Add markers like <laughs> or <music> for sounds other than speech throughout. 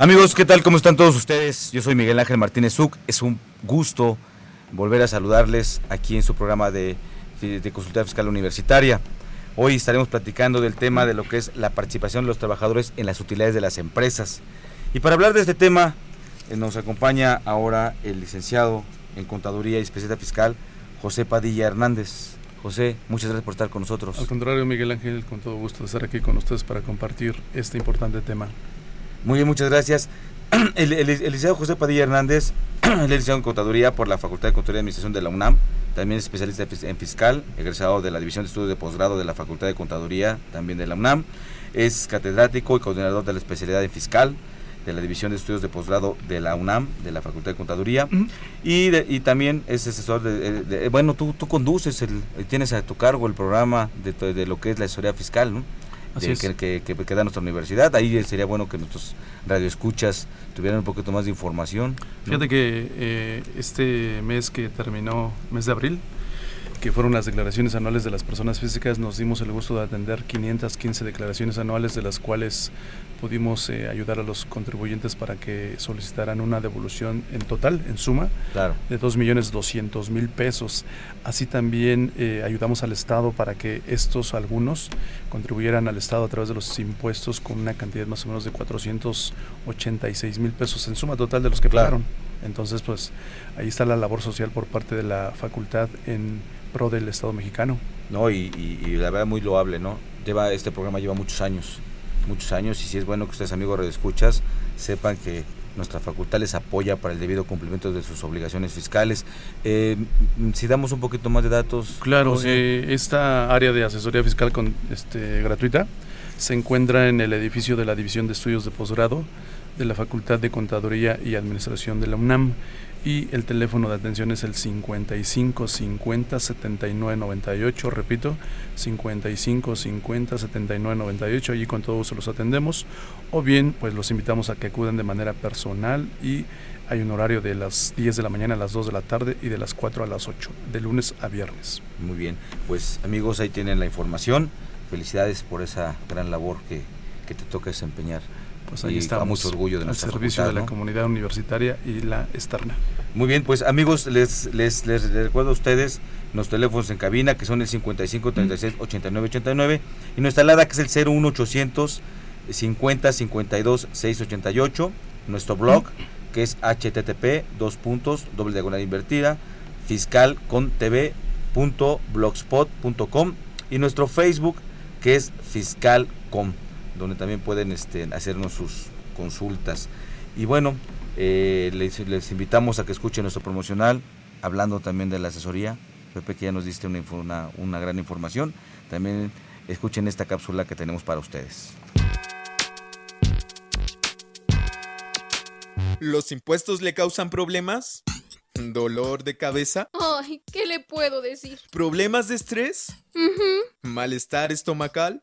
Amigos, ¿qué tal? ¿Cómo están todos ustedes? Yo soy Miguel Ángel Martínez Zuc. Es un gusto volver a saludarles aquí en su programa de, Consulta Fiscal Universitaria. Hoy estaremos platicando del tema de lo que es la participación de los trabajadores en las utilidades de las empresas. Y para hablar de este tema, eh, nos acompaña ahora el licenciado en Contaduría y Especialista Fiscal, José Padilla Hernández. José, muchas gracias por estar con nosotros. Al contrario, Miguel Ángel, con todo gusto de estar aquí con ustedes para compartir este importante tema. Muy bien, muchas gracias. <clears throat> El, el, el licenciado José Padilla Hernández, <clears throat> el licenciado en Contaduría por la Facultad de Contaduría y Administración de la UNAM, también es especialista en fiscal, egresado de la División de Estudios de Posgrado de la Facultad de Contaduría, también de la UNAM, es catedrático y coordinador de la especialidad en fiscal de la División de Estudios de Posgrado de la UNAM, de la Facultad de Contaduría, uh -huh. y, de, y también es asesor de, de, de bueno, tú, tú conduces, el, tienes a tu cargo el programa de, de lo que es la asesoría fiscal, ¿no? De, que, que, que, que, da nuestra universidad. Ahí sería bueno que nuestros radioescuchas tuvieran un poquito más de información. ¿no? Fíjate que eh, este mes que terminó, mes de abril, que fueron las declaraciones anuales de las personas físicas, nos dimos el gusto de atender 515 declaraciones anuales, de las cuales pudimos eh, ayudar a los contribuyentes para que solicitaran una devolución en total, en suma, claro. de 2.200.000 pesos. Así también eh, ayudamos al Estado para que estos, algunos, contribuyeran al Estado a través de los impuestos con una cantidad más o menos de 486 mil pesos en suma total de los que claro. pagaron. Entonces, pues ahí está la labor social por parte de la facultad en pro del Estado mexicano. No, y, y, y la verdad muy loable, ¿no? Lleva, este programa lleva muchos años, muchos años, y si es bueno que ustedes, amigos escuchas sepan que nuestra facultad les apoya para el debido cumplimiento de sus obligaciones fiscales. Eh, si damos un poquito más de datos. Claro, eh, esta área de asesoría fiscal con, este, gratuita se encuentra en el edificio de la División de Estudios de Posgrado de la Facultad de Contaduría y Administración de la UNAM y el teléfono de atención es el 55 50 79 98, repito, 55 50 79 98, allí con todo los atendemos, o bien pues los invitamos a que acudan de manera personal y hay un horario de las 10 de la mañana a las 2 de la tarde y de las 4 a las 8, de lunes a viernes. Muy bien, pues amigos ahí tienen la información, felicidades por esa gran labor que, que te toca desempeñar pues ahí estamos, mucho orgullo de al servicio facultad, de la ¿no? comunidad universitaria y la externa. Muy bien, pues amigos, les, les, les, les recuerdo a ustedes los teléfonos en cabina que son el 55 36 89 89 y nuestra alada que es el 01800 50 52 688, nuestro blog que es http dos puntos doble diagonal invertida fiscal con tv punto blogspot.com y nuestro Facebook que es fiscalcom donde también pueden este, hacernos sus consultas. Y bueno, eh, les, les, invitamos a que escuchen nuestro promocional, hablando también de la asesoría. Pepe, que ya nos diste una, una, una gran información. También escuchen esta cápsula que tenemos para ustedes. ¿Los impuestos le causan problemas? ¿Dolor de cabeza? Ay, ¿qué le puedo decir? ¿Problemas de estrés? Uh -huh. ¿Malestar estomacal?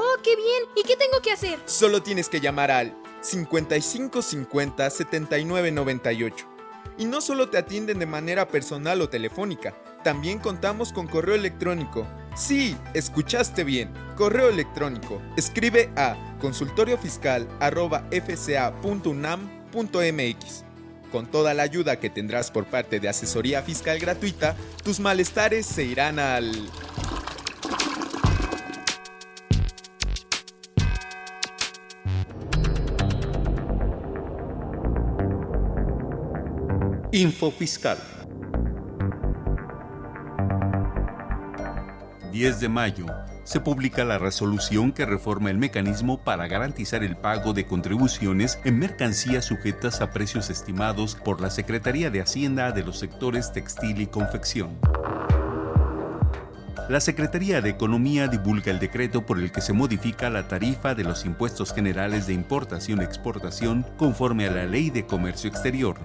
¡Oh, qué bien! ¿Y qué tengo que hacer? Solo tienes que llamar al 5550 7998. Y no solo te atienden de manera personal o telefónica, también contamos con correo electrónico. Sí, escuchaste bien. Correo electrónico. Escribe a consultoriofiscal.fca.unam.mx. Con toda la ayuda que tendrás por parte de asesoría fiscal gratuita, tus malestares se irán al... Info Fiscal. 10 de mayo se publica la resolución que reforma el mecanismo para garantizar el pago de contribuciones en mercancías sujetas a precios estimados por la Secretaría de Hacienda de los sectores textil y confección. La Secretaría de Economía divulga el decreto por el que se modifica la tarifa de los impuestos generales de importación y exportación conforme a la Ley de Comercio Exterior.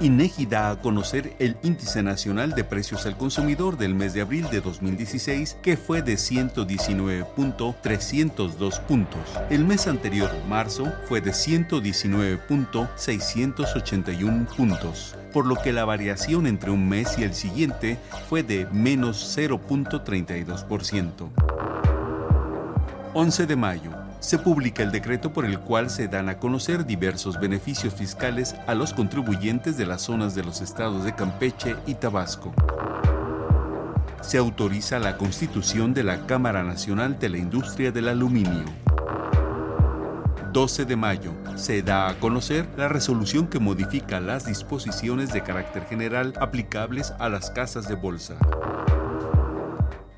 INEGI da a conocer el Índice Nacional de Precios al Consumidor del mes de abril de 2016, que fue de 119.302 puntos. El mes anterior, marzo, fue de 119.681 puntos, por lo que la variación entre un mes y el siguiente fue de menos 0.32%. 11 de mayo se publica el decreto por el cual se dan a conocer diversos beneficios fiscales a los contribuyentes de las zonas de los estados de Campeche y Tabasco. Se autoriza la constitución de la Cámara Nacional de la Industria del Aluminio. 12 de mayo se da a conocer la resolución que modifica las disposiciones de carácter general aplicables a las casas de bolsa.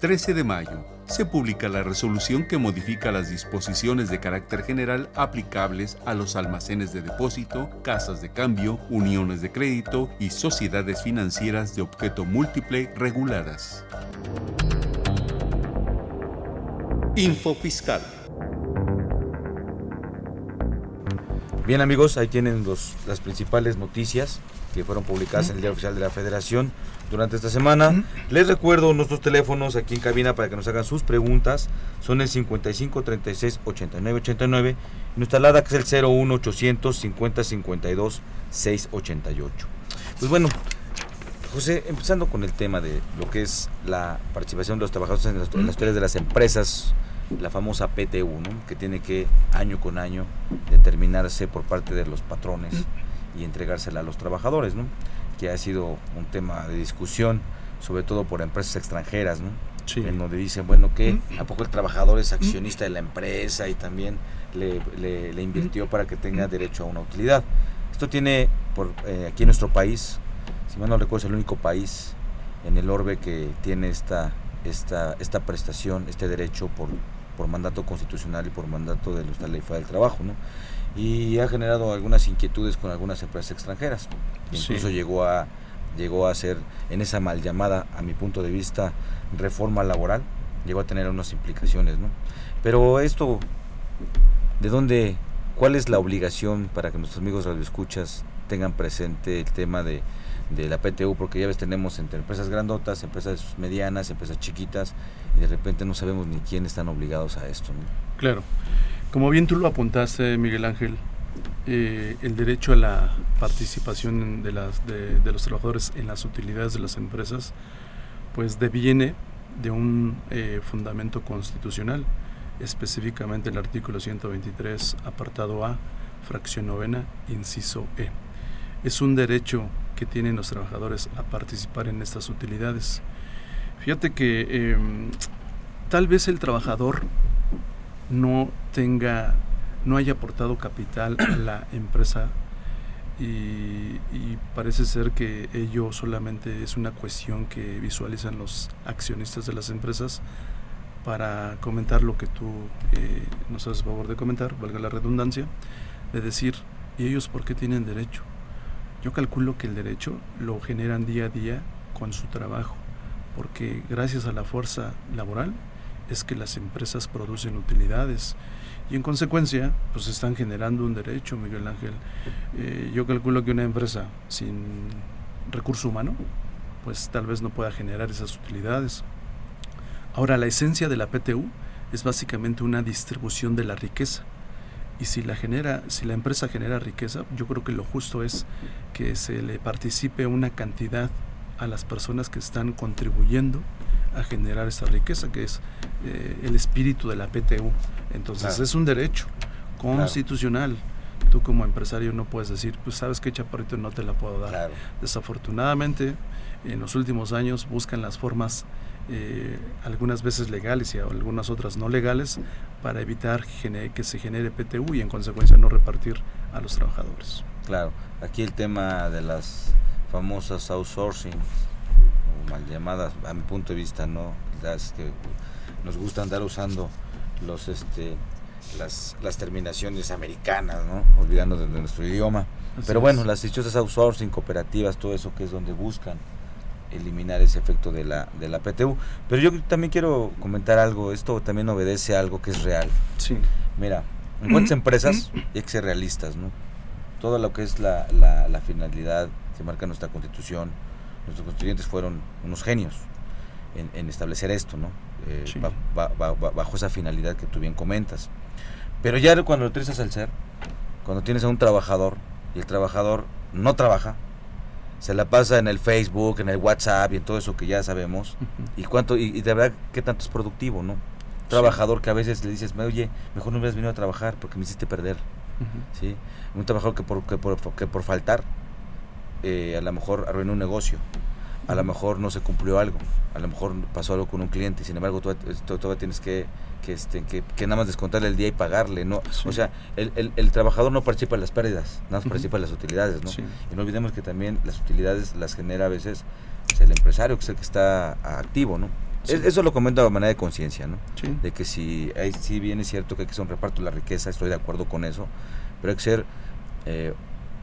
13 de mayo se publica la resolución que modifica las disposiciones de carácter general aplicables a los almacenes de depósito, casas de cambio, uniones de crédito y sociedades financieras de objeto múltiple reguladas. Info Fiscal. Bien amigos, ahí tienen los, las principales noticias que fueron publicadas en el Día Oficial de la Federación durante esta semana. Les recuerdo nuestros teléfonos aquí en cabina para que nos hagan sus preguntas. Son el 55 36 89 89 y nuestra alada que es el 01 800 50 52 688. Pues bueno, José, empezando con el tema de lo que es la participación de los trabajadores en las, en las historias de las empresas, la famosa PTU, ¿no? que tiene que año con año determinarse por parte de los patrones y entregársela a los trabajadores, ¿no? que ha sido un tema de discusión, sobre todo por empresas extranjeras, ¿no? en donde dicen, bueno, que ¿a poco el trabajador es accionista de la empresa y también le, le, le invirtió para que tenga derecho a una utilidad? Esto tiene, por eh, aquí en nuestro país, si mal no recuerdo, es el único país en el orbe que tiene esta, esta, esta prestación, este derecho por, por mandato constitucional y por mandato de la ley del trabajo, ¿no? Y ha generado algunas inquietudes con algunas empresas extranjeras. Incluso Sí. llegó a llegó a ser en esa mal llamada, a mi punto de vista, reforma laboral, llegó a tener unas implicaciones, ¿no? Pero esto, ¿de dónde, cuál es la obligación para que nuestros amigos radioescuchas tengan presente el tema de, de la PTU? Porque ya ves, tenemos entre empresas grandotas, empresas medianas, empresas chiquitas, y de repente no sabemos ni quién están obligados a esto. Claro. Como bien tú lo apuntaste, Miguel Ángel, eh, el derecho a la participación de los trabajadores en las utilidades de las empresas, pues deviene de un eh, fundamento constitucional, específicamente el artículo 123, apartado A, fracción novena, inciso E. Es un derecho que tienen los trabajadores a participar en estas utilidades. Fíjate que eh, tal vez el trabajador no tenga, no haya aportado capital a la empresa y, y parece ser que ello solamente es una cuestión que visualizan los accionistas de las empresas para comentar lo que tú eh, nos haces favor de comentar, valga la redundancia, de decir, ¿y ellos por qué tienen derecho? Yo calculo que el derecho lo generan día a día con su trabajo, porque gracias a la fuerza laboral es que las empresas producen utilidades y en consecuencia pues están generando un derecho, Miguel Ángel. Eh, yo calculo que una empresa sin recurso humano pues tal vez no pueda generar esas utilidades. Ahora, la esencia de la PTU es básicamente una distribución de la riqueza. Y si la genera, si la empresa genera riqueza, yo creo que lo justo es que se le participe una cantidad a las personas que están contribuyendo a generar esa riqueza, que es eh, el espíritu de la PTU. Entonces Claro. es un derecho constitucional. Tú como empresario no puedes decir, pues sabes que chaparrito no te la puedo dar. Desafortunadamente, en los últimos años buscan las formas eh, algunas veces legales y algunas otras no legales, para evitar que se genere PTU y en consecuencia no repartir a los trabajadores. Claro, aquí el tema de las famosas outsourcing, o mal llamadas, a mi punto de vista, no, las que nos gusta andar usando los este las, las terminaciones americanas, ¿no? olvidando de, nuestro idioma. Pero bueno, las dichosas outsourcing, cooperativas, todo eso que es donde buscan eliminar ese efecto de la, de la PTU. Pero yo también quiero comentar algo, esto también obedece a algo que es real. Sí. Mira, en cuántas empresas hay que ser realistas, ¿no? Todo lo que es la, la, la finalidad se marca en nuestra constitución, nuestros constituyentes fueron unos genios en, en establecer esto, ¿no? Eh, bajo esa finalidad que tú bien comentas. Pero ya cuando lo utilizas al ser, cuando tienes a un trabajador y el trabajador no trabaja, se la pasa en el Facebook, en el WhatsApp y en todo eso que ya sabemos. Y cuánto y, de verdad qué tanto es productivo, ¿no? Trabajador que a veces le dices, oye, mejor no hubieras venido a trabajar porque me hiciste perder. ¿Sí? Un trabajador que por, que por, que por faltar eh, a lo mejor arruinó un negocio a lo mejor no se cumplió algo, a lo mejor pasó algo con un cliente, sin embargo tú, todavía tienes que, que, este, que, que, nada más descontarle el día y pagarle, ¿no? O sea, el, el, el, trabajador no participa en las pérdidas, nada más participa en las utilidades, ¿no? Y no olvidemos que también las utilidades las genera a veces pues, el empresario, que es el que está activo, ¿no? Eso lo comento de manera de conciencia, ¿no? De que si, hay, si bien es cierto que hay que hacer un reparto de la riqueza, estoy de acuerdo con eso, pero hay que ser eh,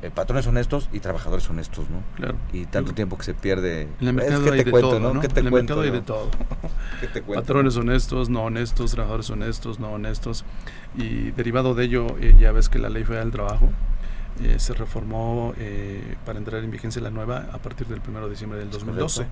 eh, patrones honestos y trabajadores honestos, ¿no? Claro. Y tanto tiempo que se pierde. En el mercado hay de todo, ¿no? ¿Qué te en el mercado hay de todo. <laughs> ¿Qué te cuento? Patrones honestos, no honestos, trabajadores honestos, no honestos. Y derivado de ello, eh, ya ves que la Ley Federal del Trabajo eh, se reformó para entrar en vigencia la nueva a partir del 1 de diciembre del 2012.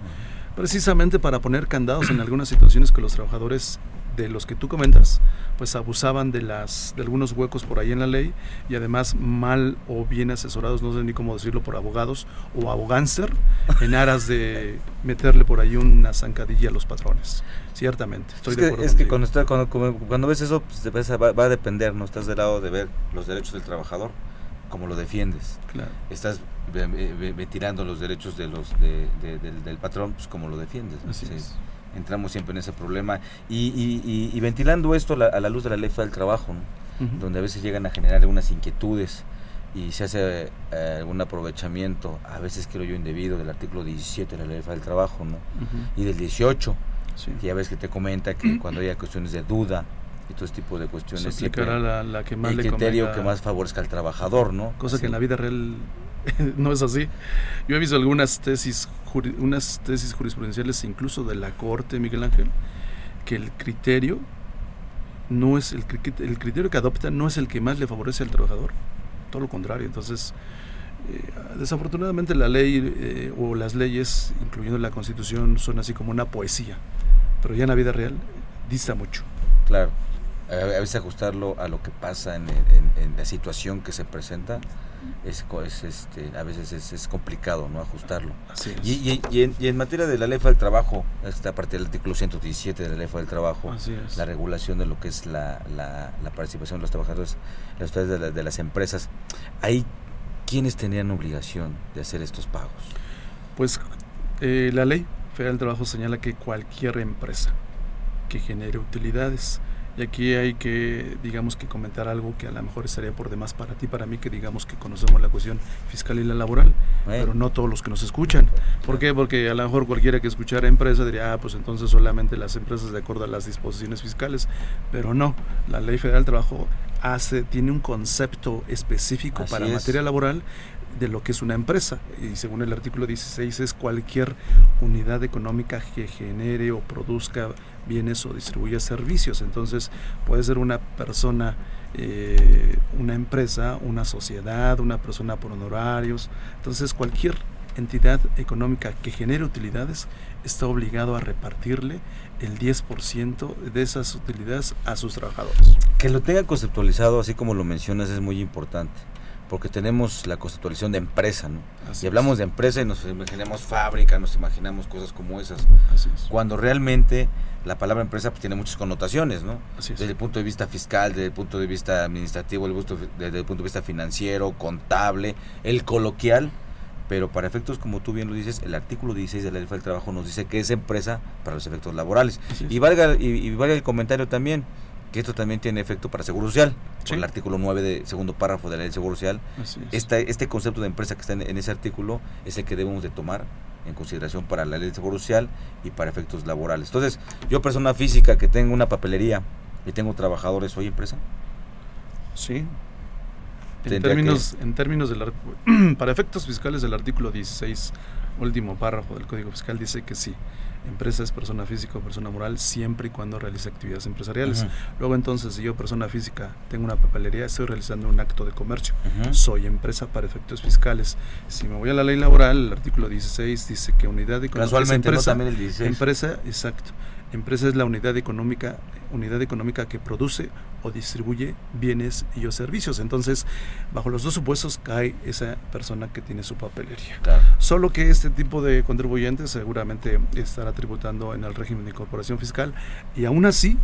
Precisamente para poner candados en algunas situaciones que los trabajadores de los que tú comentas, pues abusaban de las de algunos huecos por ahí en la ley y además mal o bien asesorados, no sé ni cómo decirlo, por abogados o abogáncer en <laughs> aras de meterle por ahí una zancadilla a los patrones. Ciertamente, estoy es de acuerdo. Es que cuando, cuando, ves eso, pues, va, va, a depender, ¿no? Estás del lado de ver los derechos del trabajador, como lo defiendes. Claro. Estás tirando los derechos de los de, del, patrón, pues como lo defiendes. Así es entramos siempre en ese problema. Y, y, ventilando esto a la luz de la ley del trabajo, donde a veces llegan a generar algunas inquietudes y se hace eh, algún aprovechamiento, a veces creo yo indebido, del artículo 17 de la ley del trabajo, ¿no? Y del 18, que ya ves que te comenta que <clears throat> cuando haya cuestiones de duda, y todo este tipo de cuestiones. Se la, la, que más el criterio que más favorezca al trabajador, ¿no? Cosa que en la vida real <laughs> no es así. Yo he visto algunas tesis, unas tesis jurisprudenciales incluso de la Corte, Miguel Ángel, que el criterio no es el, el criterio que adopta no es el que más le favorece al trabajador, todo lo contrario. Entonces, eh, desafortunadamente la ley eh, o las leyes, incluyendo la Constitución, son así como una poesía, pero ya en la vida real dista mucho. Claro a veces ajustarlo a lo que pasa en, la situación que se presenta es, es este, a veces es, complicado no ajustarlo. Y, y, en, materia de la ley del trabajo esta parte del artículo 117 de la ley del trabajo la regulación de lo que es la, la, participación de los trabajadores las de, de, las empresas ahí quiénes tenían obligación de hacer estos pagos pues eh, la ley federal del trabajo señala que cualquier empresa que genere utilidades y aquí hay que, digamos, que comentar algo que a lo mejor estaría por demás para ti, para mí, que digamos que conocemos la cuestión fiscal y la laboral, pero no todos los que nos escuchan. ¿Por qué? Porque a lo mejor cualquiera que escuchara empresa diría, ah, pues entonces solamente las empresas de acuerdo a las disposiciones fiscales, pero no, la Ley Federal del Trabajo hace, tiene un concepto específico para materia laboral de lo que es una empresa. Y según el artículo 16 es cualquier unidad económica que genere o produzca bienes o distribuya servicios. Entonces puede ser una persona, eh, una empresa, una sociedad, una persona por honorarios. Entonces cualquier entidad económica que genere utilidades está obligado a repartirle el 10% de esas utilidades a sus trabajadores. Que lo tenga conceptualizado así como lo mencionas es muy importante porque tenemos la conceptualización de empresa, ¿no? y hablamos de empresa y nos imaginamos fábrica, nos imaginamos cosas como esas. Cuando realmente la palabra empresa pues, tiene muchas connotaciones, ¿no? Desde el punto de vista fiscal, desde el punto de vista administrativo, desde el punto de vista financiero, contable, el coloquial, pero para efectos, como tú bien lo dices, el artículo 16 de la ley del trabajo nos dice que es empresa para los efectos laborales. Y valga, y, y valga el comentario también, que esto también tiene efecto para Seguro Social, por el artículo 9 de segundo párrafo de la ley del Seguro Social. Este, este concepto de empresa que está en, ese artículo es el que debemos de tomar en consideración para la ley del Seguro Social y para efectos laborales. Entonces, yo persona física que tengo una papelería y tengo trabajadores, ¿soy empresa? Sí. En términos, en términos del <clears throat> para efectos fiscales del artículo 16, último párrafo del Código Fiscal dice que sí empresa es persona física o persona moral siempre y cuando realice actividades empresariales. Luego entonces, si yo persona física tengo una papelería, estoy realizando un acto de comercio. Soy empresa para efectos fiscales. Si me voy a la ley laboral, el artículo 16 dice que unidad económica Casualmente, empresa, también el 16. Empresa, exacto. Empresa es la unidad económica, unidad económica que produce o distribuye bienes y o servicios. Entonces, bajo los dos supuestos cae esa persona que tiene su papelería. Solo que este tipo de contribuyentes seguramente estará tributando en el régimen de incorporación fiscal y aún así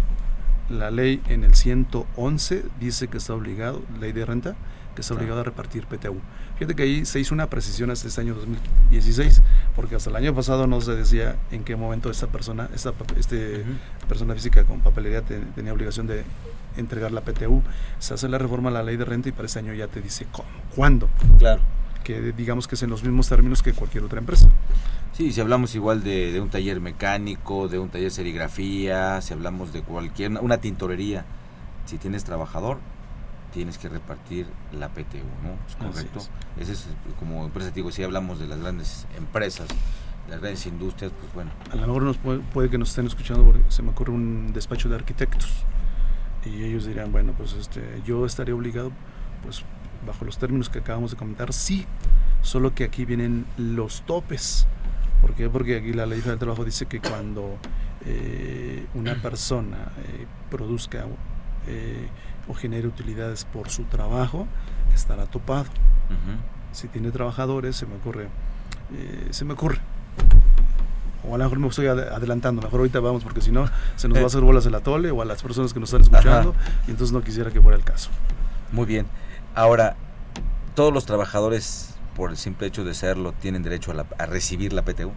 la ley en el 111 dice que está obligado, ley de renta, que está obligado a repartir PTU. Fíjate que ahí se hizo una precisión hasta este año 2016, porque hasta el año pasado no se decía en qué momento esta persona, esta este, persona física con papelería tenía obligación de entregar la PTU. Se hace la reforma a la ley de renta y para ese año ya te dice cómo, cuándo. Claro. Que digamos que es en los mismos términos que cualquier otra empresa. Sí, si hablamos igual de, de un taller mecánico, de un taller de serigrafía, si hablamos de cualquier, una tintorería, si tienes trabajador, tienes que repartir la PTU, ¿no? Es correcto. Ese es como empresa, digo, si hablamos de las grandes empresas, las grandes industrias, pues bueno. A lo mejor nos puede, que nos estén escuchando porque se me ocurre un despacho de arquitectos y ellos dirán, bueno, pues este, yo estaría obligado, pues bajo los términos que acabamos de comentar, sí, solo que aquí vienen los topes. ¿Por qué? Porque aquí la ley del trabajo dice que cuando eh, una persona eh, produzca eh, o genere utilidades por su trabajo, estará topado. Si tiene trabajadores, se me ocurre, se me ocurre, o a lo mejor me estoy adelantando, mejor ahorita vamos porque si no se nos va a hacer bolas el atole o a las personas que nos están escuchando y entonces no quisiera que fuera el caso. Muy bien. Ahora, todos los trabajadores por el simple hecho de serlo tienen derecho a, recibir la PTU?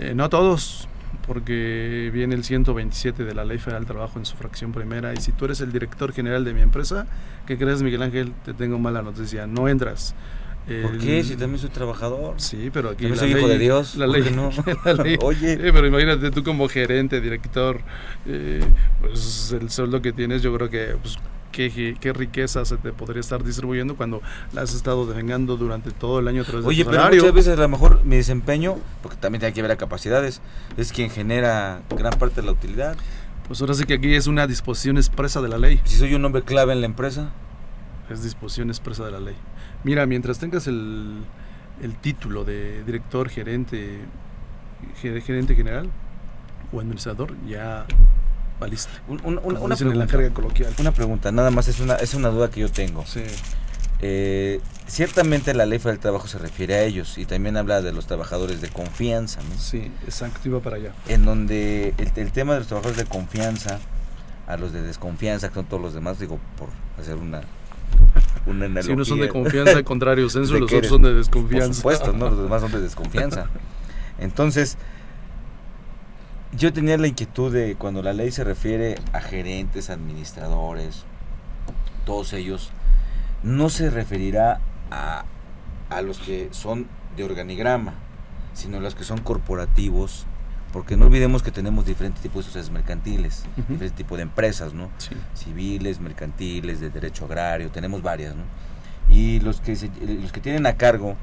Eh, no todos, porque viene el 127 de la Ley Federal del Trabajo en su fracción primera y si tú eres el director general de mi empresa, ¿qué crees Miguel Ángel? Te tengo mala noticia, no entras. ¿Por qué? Si también soy trabajador. Sí, pero aquí. soy hijo de Dios. La ley. No? <laughs> <laughs> Oye. pero imagínate tú como gerente, director, eh, pues el sueldo que tienes, yo creo que pues, qué, qué, riqueza se te podría estar distribuyendo cuando la has estado devengando durante todo el año a través Oye, pero muchas veces a lo mejor mi desempeño, porque también tiene que ver a capacidades, es quien genera gran parte de la utilidad. Pues ahora sí que aquí es una disposición expresa de la ley. Si soy un hombre clave en la empresa. Es disposición expresa de la ley. Mira, mientras tengas el, el título de director, gerente, gerente general o administrador, ya valiste. una, pregunta, coloquial. una pregunta, nada más es una, es una duda que yo tengo. Sí. Eh, ciertamente la ley del trabajo se refiere a ellos y también habla de los trabajadores de confianza. ¿no? Sí, exacto, iba para allá. En donde el, el, tema de los trabajadores de confianza, a los de desconfianza, que son todos los demás, digo, por hacer una si unos son de confianza, al contrario, <laughs> censo, los otros son de desconfianza. Por supuesto, ¿no? los demás son de <laughs> desconfianza. Entonces, yo tenía la inquietud de cuando la ley se refiere a gerentes, administradores, todos ellos, no se referirá a, a los que son de organigrama, sino a los que son corporativos, porque no olvidemos que tenemos diferentes tipos de sociedades mercantiles, diferentes tipos de empresas, ¿no? Civiles, mercantiles, de derecho agrario, tenemos varias, ¿no? Y los que, los que tienen a cargo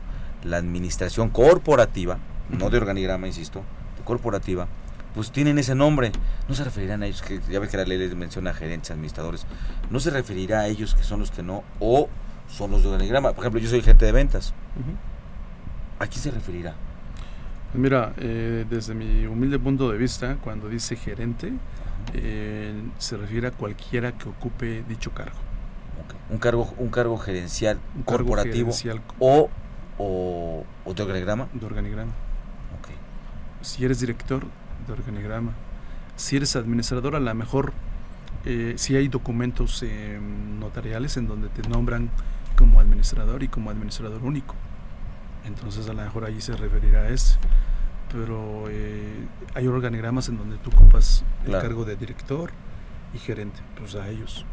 la administración corporativa, no de organigrama, insisto, de corporativa, pues tienen ese nombre. No se referirán a ellos, que ya ves que la ley les menciona gerentes, administradores, no se referirá a ellos que son los que no, o son los de organigrama. Por ejemplo, yo soy gerente de ventas. ¿A quién se referirá? Mira, eh, desde mi humilde punto de vista, cuando dice gerente, eh, se refiere a cualquiera que ocupe dicho cargo. Un cargo, un cargo gerencial corporativo o, o, de organigrama. De organigrama. Si eres director de organigrama, si eres administrador, a lo mejor eh, si hay documentos notariales en donde te nombran como administrador y como administrador único Entonces a lo mejor ahí se referirá a ese. Pero eh, hay organigramas en donde tú ocupas el cargo de director y gerente, pues a ellos.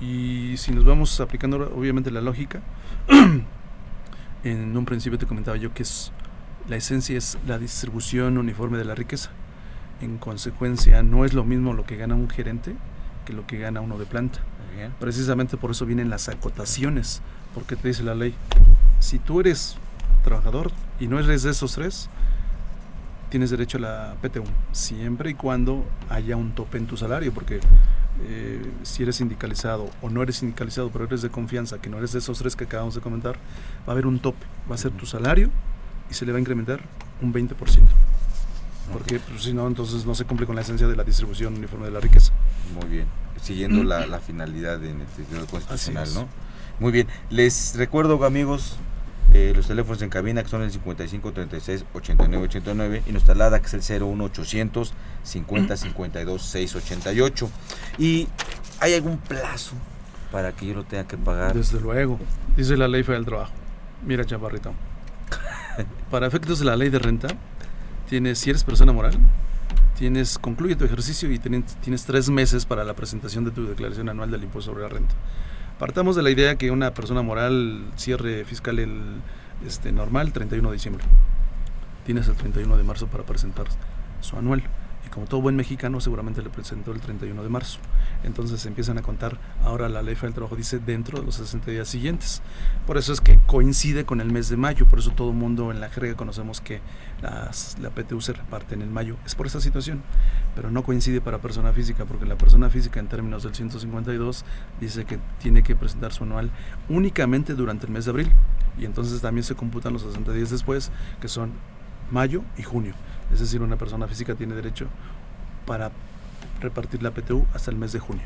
Y si nos vamos aplicando obviamente la lógica, <clears throat> en un principio te comentaba yo que es la esencia es la distribución uniforme de la riqueza. En consecuencia, no es lo mismo lo que gana un gerente que lo que gana uno de planta. Bien. Precisamente por eso vienen las acotaciones, porque te dice la ley, si tú eres trabajador y no eres de esos tres, tienes derecho a la PTU, siempre y cuando haya un tope en tu salario, porque eh, si eres sindicalizado o no eres sindicalizado, pero eres de confianza, que no eres de esos tres que acabamos de comentar, va a haber un tope, va a ser tu salario y se le va a incrementar un 20%. Porque pues, si no, entonces no se cumple con la esencia de la distribución uniforme de la riqueza. Muy bien. Siguiendo la, la finalidad en el Tribunal Constitucional. ¿no? Muy bien. Les recuerdo, amigos, eh, los teléfonos en cabina que son el 55 36 89 89 y nuestra alada que es el 01 800 50 52 688. ¿Y hay algún plazo para que yo lo tenga que pagar? Desde luego, dice la ley federal del trabajo. Mira, chaparrito. Para efectos de la ley de renta, tienes, si eres persona moral, tienes, concluye tu ejercicio y tienes, tres meses para la presentación de tu declaración anual del impuesto sobre la renta. Partamos de la idea que una persona moral cierre fiscal el este, normal 31 de diciembre. Tienes el 31 de marzo para presentar su anual. Como todo buen mexicano, seguramente le presentó el 31 de marzo. Entonces empiezan a contar, ahora la ley del trabajo dice dentro de los 60 días siguientes. Por eso es que coincide con el mes de mayo, por eso todo el mundo en la jerga conocemos que la PTU se reparte en el mayo. Es por esa situación, pero no coincide para persona física, porque la persona física en términos del 152 dice que tiene que presentar su anual únicamente durante el mes de abril. Y entonces también se computan los 60 días después, que son mayo y junio. Es decir, una persona física tiene derecho para repartir la PTU hasta el mes de junio.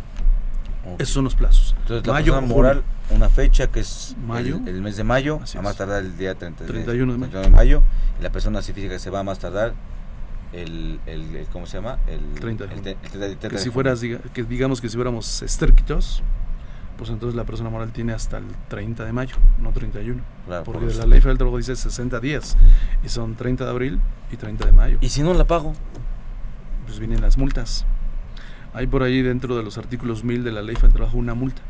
Esos son los plazos. Entonces, la mayo, junio. moral, una fecha que es Mayo. el, el mes de mayo, a más tardar el día 30 31 de mayo. 31 de mayo, y la persona física se va a más tardar el, el, el- ¿cómo se llama? El 30 de junio. te- el 30 de- 30 que si junio. fueras, diga- que digamos que si fuéramos estrictos, pues entonces la persona moral tiene hasta el 30 de mayo, no 31. Claro, porque por la ley federal del trabajo dice 60 días y son 30 de abril y 30 de mayo. ¿Y si no la pago? Pues vienen las multas. Hay por ahí dentro de los artículos 1000 de la ley federal del trabajo una multa.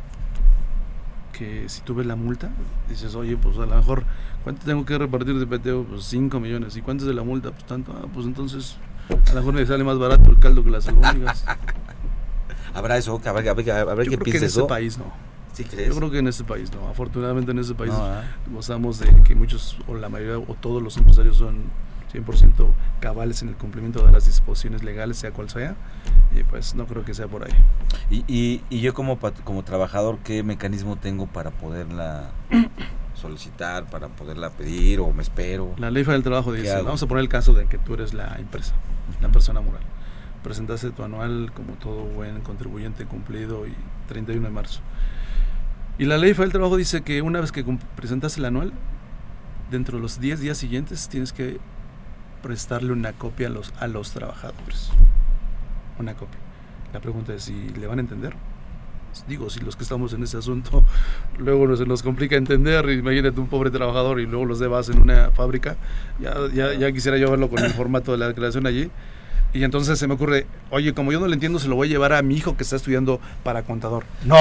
Que si tú ves la multa, dices, oye, pues a lo mejor, ¿cuánto tengo que repartir de PTO? Pues 5 millones. ¿Y cuánto es de la multa? Pues tanto. Ah, pues entonces a lo mejor me sale más barato el caldo que las albóndigas. <laughs> ¿Habrá eso? ¿Habrá, habrá, habrá Yo que creo que en piense este eso? país no. ¿Sí crees? Yo creo que en este país no. Afortunadamente en este país No, ¿eh? gozamos de que muchos, o la mayoría, o todos los empresarios son 100% cabales en el cumplimiento de las disposiciones legales, sea cual sea. Y pues no creo que sea por ahí. Y, y, y yo como, como trabajador, ¿qué mecanismo tengo para poderla <coughs> solicitar, para poderla pedir o me espero? La ley del trabajo ¿Qué dice, vamos a poner el caso de que tú eres la empresa, la persona moral. Presentaste tu anual como todo buen contribuyente cumplido y 31 de marzo. Y la ley federal del trabajo dice que una vez que cum- presentas el anual, dentro de los 10 días siguientes tienes que prestarle una copia a los, a los trabajadores. Una copia. La pregunta es si le van a entender. Digo, si los que estamos en ese asunto <laughs> luego nos, se nos complica entender, imagínate un pobre trabajador y luego los debas en una fábrica, ya, ya, ya quisiera yo verlo con el formato de la declaración allí. Y entonces se me ocurre, oye, como yo no lo entiendo, se lo voy a llevar a mi hijo que está estudiando para contador. No,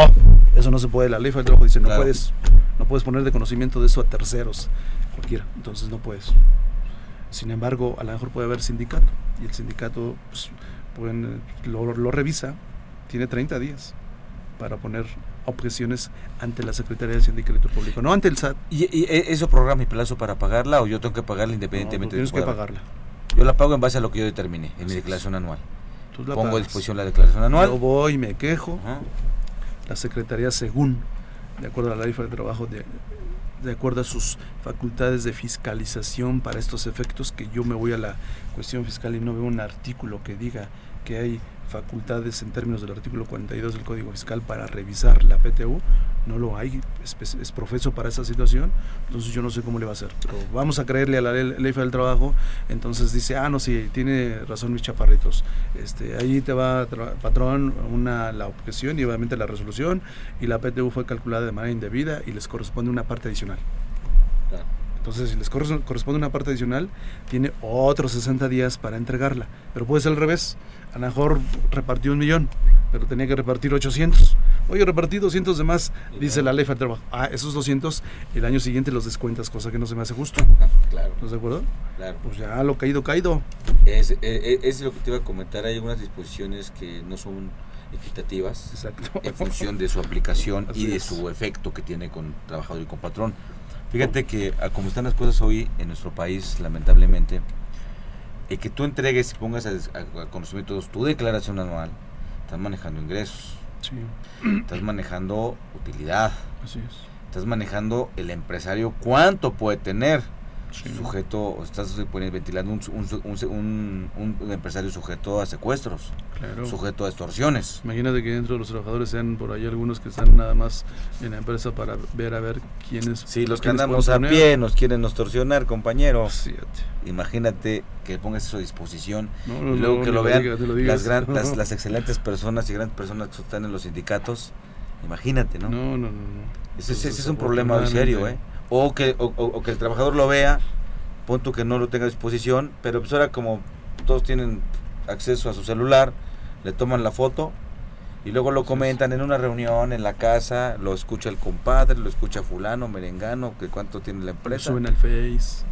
eso no se puede. La ley del trabajo dice, no Claro. puedes, no puedes poner de conocimiento de eso a terceros, cualquiera. Entonces no puedes. Sin embargo, a lo mejor puede haber sindicato y el sindicato pues, pueden, lo, lo revisa, tiene 30 días para poner objeciones ante la Secretaría de Hacienda y Crédito Público, no ante el SAT. ¿Y, y e- eso programa mi plazo para pagarla o yo tengo que pagarla independientemente No, tienes de que pagarla. Yo la pago en base a lo que yo determine en mi es. declaración anual. Tú la Pongo a disposición la declaración anual. Yo voy, me quejo. Ajá. La Secretaría, según, de acuerdo a la federal de trabajo, de, de acuerdo a sus facultades de fiscalización para estos efectos, que yo me voy a la cuestión fiscal y no veo un artículo que diga que hay facultades en términos del artículo 42 del Código Fiscal para revisar la PTU, no lo hay, es, es- es profeso para esa situación, entonces yo no sé cómo le va a hacer, pero vamos a creerle a la ley, ley del trabajo, entonces dice, ah, no, sí, tiene razón mis chaparritos, este, ahí te va, patrón, una, la objeción y obviamente la resolución, y la PTU fue calculada de manera indebida y les corresponde una parte adicional. Entonces, si les corresponde una parte adicional, tiene otros 60 días para entregarla. Pero puede ser al revés. A lo mejor repartió un millón, pero tenía que repartir 800. Oye, repartí 200 de más, dice la ley de trabajo. Ah, esos 200 el año siguiente los descuentas, cosa que no se me hace justo. <laughs> Claro. ¿Estás de acuerdo? Claro. Pues ya lo caído, caído. Es, es, es, lo que te iba a comentar. Hay algunas disposiciones que no son equitativas Exacto. en función de su aplicación <laughs> Así y de es. su efecto que tiene con trabajador y con patrón. Fíjate que a como están las cosas hoy en nuestro país, lamentablemente, el que tú entregues y pongas a, a- a conocimiento tu declaración anual, estás manejando ingresos, Sí, estás manejando utilidad, así es. estás manejando el empresario cuánto puede tener Sí. sujeto, estás poniendo- ventilando un, un- un- un- un empresario sujeto a secuestros, Claro. sujeto a extorsiones. Imagínate que dentro de los trabajadores sean por ahí algunos que están nada más en la empresa para ver a ver quiénes. Sí, los que andamos a pie nos quieren extorsionar, compañero. Imagínate que pongas eso a disposición No, no, y luego no, que lo vean lo las, gran- las, <laughs> las excelentes personas y grandes personas que están en los sindicatos. Imagínate, ¿no? No, no, no. Ese, ese es un problema muy serio, ¿eh? O que, o, o- o que el trabajador lo vea, punto que no lo tenga a disposición, pero pues ahora como todos tienen acceso a su celular, le toman la foto y luego lo comentan en una reunión en la casa, lo escucha el compadre, lo escucha fulano, merengano, que cuánto tiene la Lo empresa. suben al Face.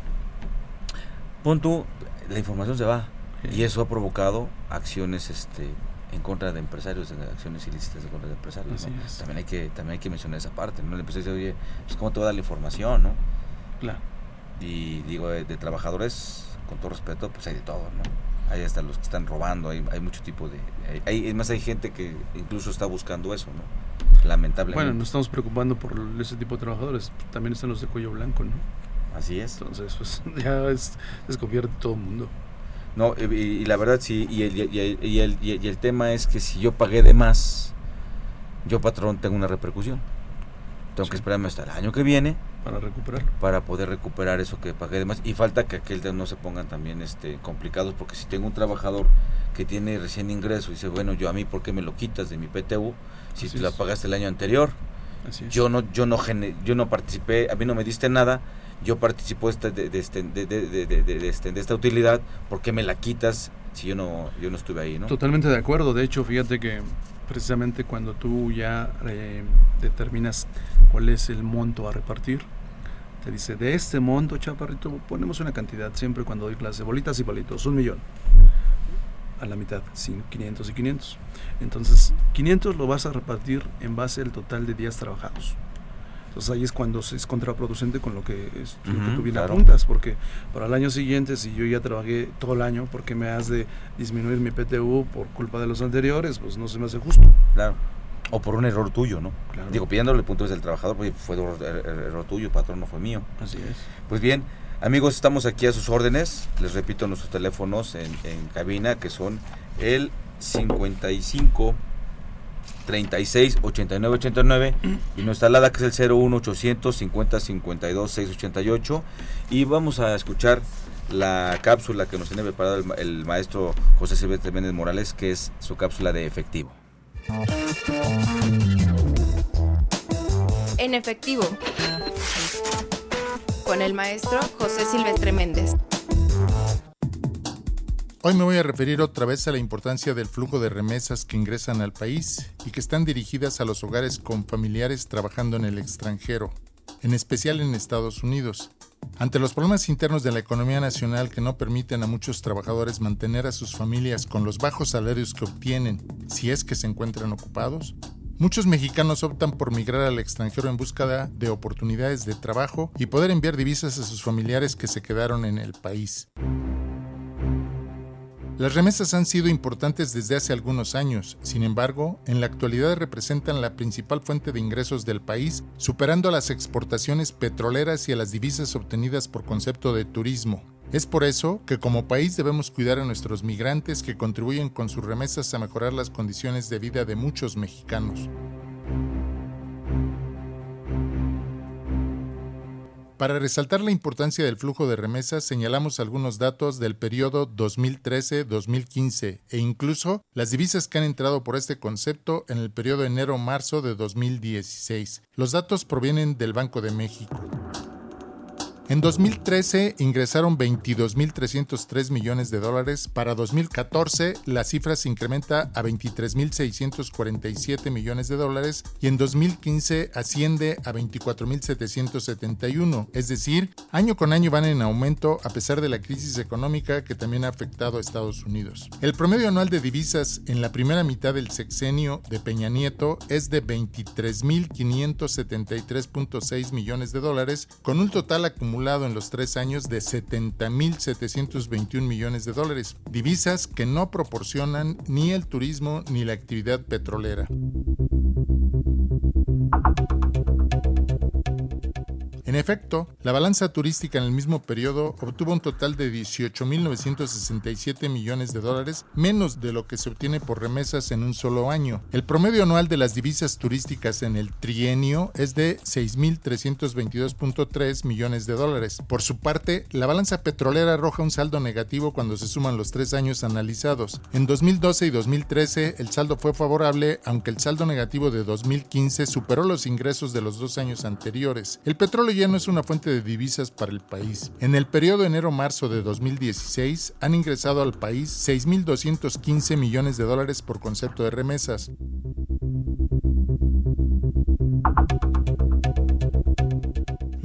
Punto, la información se va. Sí. Y eso ha provocado acciones este en contra de empresarios, en acciones ilícitas en contra de empresarios. También hay que también hay que mencionar esa parte, ¿no? El empresario dice, oye, pues cómo te va a dar la información, ¿no? Claro. Y digo, de, de trabajadores, con todo respeto, pues hay de todo, ¿no? Hay hasta los que están robando, hay, hay mucho tipo de... Hay, hay- es más, hay gente que incluso está buscando eso, ¿no? Lamentablemente. Bueno, nos estamos preocupando por ese tipo de trabajadores. También están los de cuello blanco, ¿no? Así es. Entonces, pues <laughs> ya es desconfiar de todo el mundo. No, y, y la verdad sí, y el, y, el, y, el, y tema es que si yo pagué de más, yo patrón tengo una repercusión. Tengo que Sí. esperarme hasta el año que viene Para recuperar. para poder recuperar eso que pagué de más. Y falta que aquel no se pongan también este complicados, porque si tengo un trabajador que tiene recién ingreso y dice, bueno, yo a mí, ¿por qué me lo quitas de mi PTU si Así tú la pagaste el año anterior? Así es. Yo no, yo no, yo no participé, a mí no me diste nada, yo participo este- de, de este- de- de este- de esta utilidad, ¿por qué me la quitas si yo no, yo no estuve ahí, no? Totalmente de acuerdo. De hecho, fíjate que precisamente cuando tú ya eh, determinas cuál es el monto a repartir, te dice, de este monto, chaparrito, ponemos una cantidad siempre cuando doy clase, bolitas y palitos, un millón. A la mitad, sin 500 y 500. Entonces, 500 lo vas a repartir en base al total de días trabajados. Entonces ahí es cuando es contraproducente con lo que, es, lo que tú bien claro. apuntas, porque para el año siguiente, si yo ya trabajé todo el año, ¿por qué me has de disminuir mi PTU por culpa de los anteriores? Pues no se me hace justo. Claro. O por un error tuyo, ¿no? Claro. Digo, pidiéndole el punto desde el trabajador, pues fue error, er- er- error tuyo, patrón, no fue mío. Así es. Pues bien, amigos, estamos aquí a sus órdenes. Les repito nuestros teléfonos en, en cabina, que son el 55 36 89 89 y nuestra alada que es el 01 800 50 52 688 y vamos a escuchar la cápsula que nos tiene preparado el, el maestro José Silvestre Méndez Morales que es su cápsula de efectivo. En efectivo. Con el maestro José Silvestre Méndez. Hoy me voy a referir otra vez a la importancia del flujo de remesas que ingresan al país y que están dirigidas a los hogares con familiares trabajando en el extranjero, en especial en Estados Unidos. Ante los problemas internos de la economía nacional que no permiten a muchos trabajadores mantener a sus familias con los bajos salarios que obtienen si es que se encuentran ocupados, muchos mexicanos optan por migrar al extranjero en búsqueda de oportunidades de trabajo y poder enviar divisas a sus familiares que se quedaron en el país. Las remesas han sido importantes desde hace algunos años, sin embargo, en la actualidad representan la principal fuente de ingresos del país, superando a las exportaciones petroleras y a las divisas obtenidas por concepto de turismo. Es por eso que como país debemos cuidar a nuestros migrantes que contribuyen con sus remesas a mejorar las condiciones de vida de muchos mexicanos. Para resaltar la importancia del flujo de remesas, señalamos algunos datos del periodo 2013-2015 e incluso las divisas que han entrado por este concepto en el periodo enero-marzo de 2016. Los datos provienen del Banco de México. En 2013 ingresaron 22.303 millones de dólares. Para 2014 la cifra se incrementa a 23.647 millones de dólares y en 2015 asciende a 24.771. Es decir, año con año van en aumento a pesar de la crisis económica que también ha afectado a Estados Unidos. El promedio anual de divisas en la primera mitad del sexenio de Peña Nieto es de 23.573.6 millones de dólares, con un total en los tres años de 70.721 millones de dólares, divisas que no proporcionan ni el turismo ni la actividad petrolera. En efecto, la balanza turística en el mismo periodo obtuvo un total de 18.967 millones de dólares, menos de lo que se obtiene por remesas en un solo año. El promedio anual de las divisas turísticas en el trienio es de 6.322.3 millones de dólares. Por su parte, la balanza petrolera arroja un saldo negativo cuando se suman los tres años analizados. En 2012 y 2013 el saldo fue favorable, aunque el saldo negativo de 2015 superó los ingresos de los dos años anteriores. El petróleo no es una fuente de divisas para el país. En el periodo enero-marzo de 2016 han ingresado al país 6.215 millones de dólares por concepto de remesas.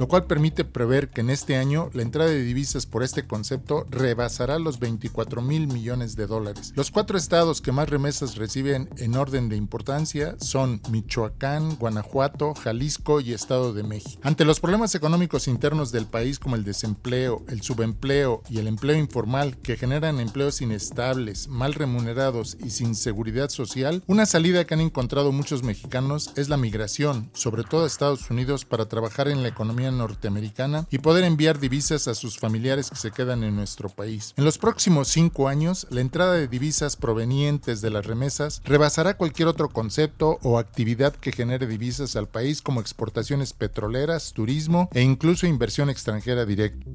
Cual permite prever que en este año la entrada de divisas por este concepto rebasará los 24 mil millones de dólares. Los cuatro estados que más remesas reciben en orden de importancia son Michoacán, Guanajuato, Jalisco y Estado de México. Ante los problemas económicos internos del país como el desempleo, el subempleo y el empleo informal que generan empleos inestables, mal remunerados y sin seguridad social, una salida que han encontrado muchos mexicanos es la migración, sobre todo a Estados Unidos, para trabajar en la economía norteamericana y poder enviar divisas a sus familiares que se quedan en nuestro país. En los próximos cinco años, la entrada de divisas provenientes de las remesas rebasará cualquier otro concepto o actividad que genere divisas al país como exportaciones petroleras, turismo e incluso inversión extranjera directa.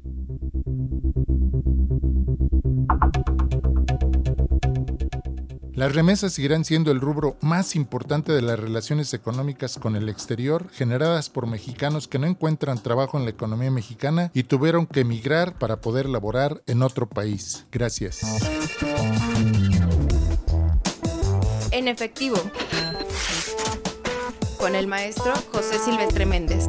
Las remesas seguirán siendo el rubro más importante de las relaciones económicas con el exterior generadas por mexicanos que no encuentran trabajo en la economía mexicana y tuvieron que emigrar para poder laborar en otro país. Gracias. En efectivo, con el maestro José Silvestre Méndez.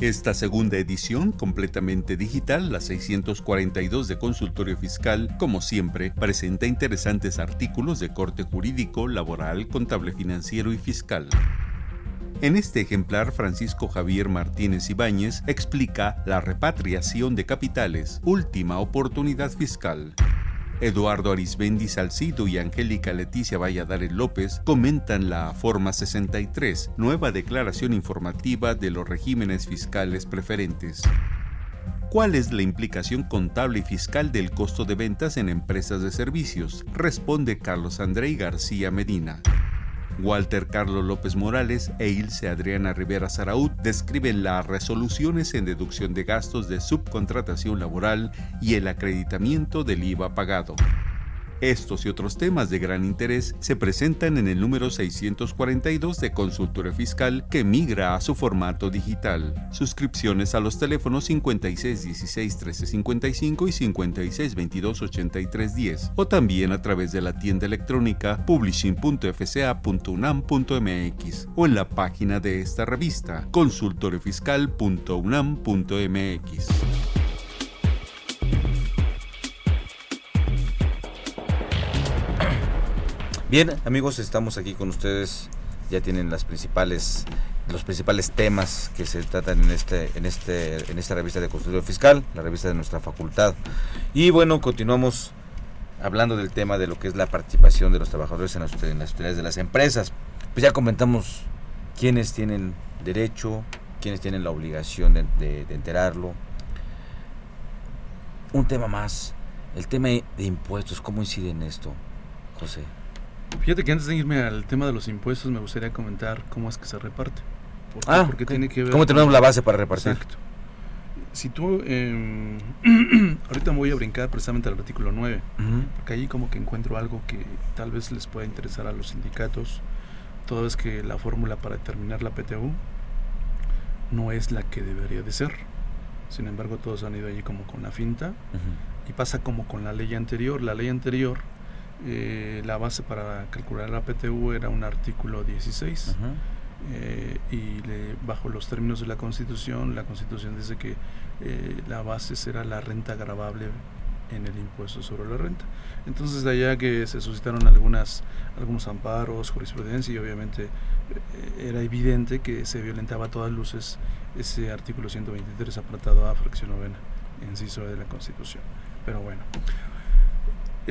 Esta segunda edición, completamente digital, la 642 de Consultorio Fiscal, como siempre, presenta interesantes artículos de corte jurídico, laboral, contable financiero y fiscal. En este ejemplar, Francisco Javier Martínez Ibáñez explica la repatriación de capitales, última oportunidad fiscal. Eduardo Arisbendi Salcido y Angélica Leticia Valladares López comentan la Forma 63, nueva declaración informativa de los regímenes fiscales preferentes. ¿Cuál es la implicación contable y fiscal del costo de ventas en empresas de servicios? Responde Carlos Andrei García Medina. Walter Carlos López Morales e Ilse Adriana Rivera Saraud describen las resoluciones en deducción de gastos de subcontratación laboral y el acreditamiento del IVA pagado. Estos y otros temas de gran interés se presentan en el número 642 de Consultorio Fiscal que migra a su formato digital. Suscripciones a los teléfonos 5616-1355 y 5622-8310 o también a través de la tienda electrónica publishing.fca.unam.mx o en la página de esta revista consultoriofiscal.unam.mx. Bien, amigos, estamos aquí con ustedes. Ya tienen las principales los principales temas que se tratan en este en este en esta revista de Constitución Fiscal, la revista de nuestra facultad. Y bueno, continuamos hablando del tema de lo que es la participación de los trabajadores en las, en las utilidades de las empresas. Pues ya comentamos quiénes tienen derecho, quiénes tienen la obligación de, enterarlo. Un tema más, el tema de impuestos, ¿cómo incide en esto, José? Fíjate que antes de irme al tema de los impuestos me gustaría comentar cómo es que se reparte. ¿Por ah, porque tiene que ver ¿cómo tenemos la base para repartir? Exacto. Si tú, eh, <clears throat> ahorita me voy a brincar precisamente al artículo 9, uh -huh. porque ahí como que encuentro algo que tal vez les pueda interesar a los sindicatos, toda vez que la fórmula para determinar la PTU no es la que debería de ser. Sin embargo, todos han ido allí como con la finta uh -huh. y pasa como con la ley anterior. La ley anterior eh, la base para calcular la PTU era un artículo 16 uh -huh. eh, y le, bajo los términos de la Constitución, la Constitución dice que eh, la base será la renta grabable en el impuesto sobre la renta. Entonces de allá que se suscitaron algunas, algunos amparos, jurisprudencia y obviamente eh, era evidente que se violentaba a todas luces ese artículo 123 apartado A, fracción novena, inciso de la Constitución. Pero bueno,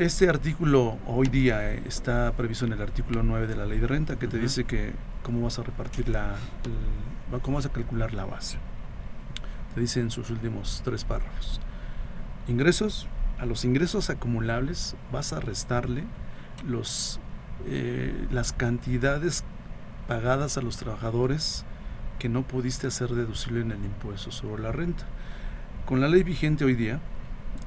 este artículo hoy día eh, está previsto en el artículo 9 de la ley de renta que te uh -huh. dice que cómo vas a repartir la, la, cómo vas a calcular la base. Te dice en sus últimos tres párrafos. Ingresos, a los ingresos acumulables vas a restarle los, eh, las cantidades pagadas a los trabajadores que no pudiste hacer deducible en el impuesto sobre la renta. Con la ley vigente hoy día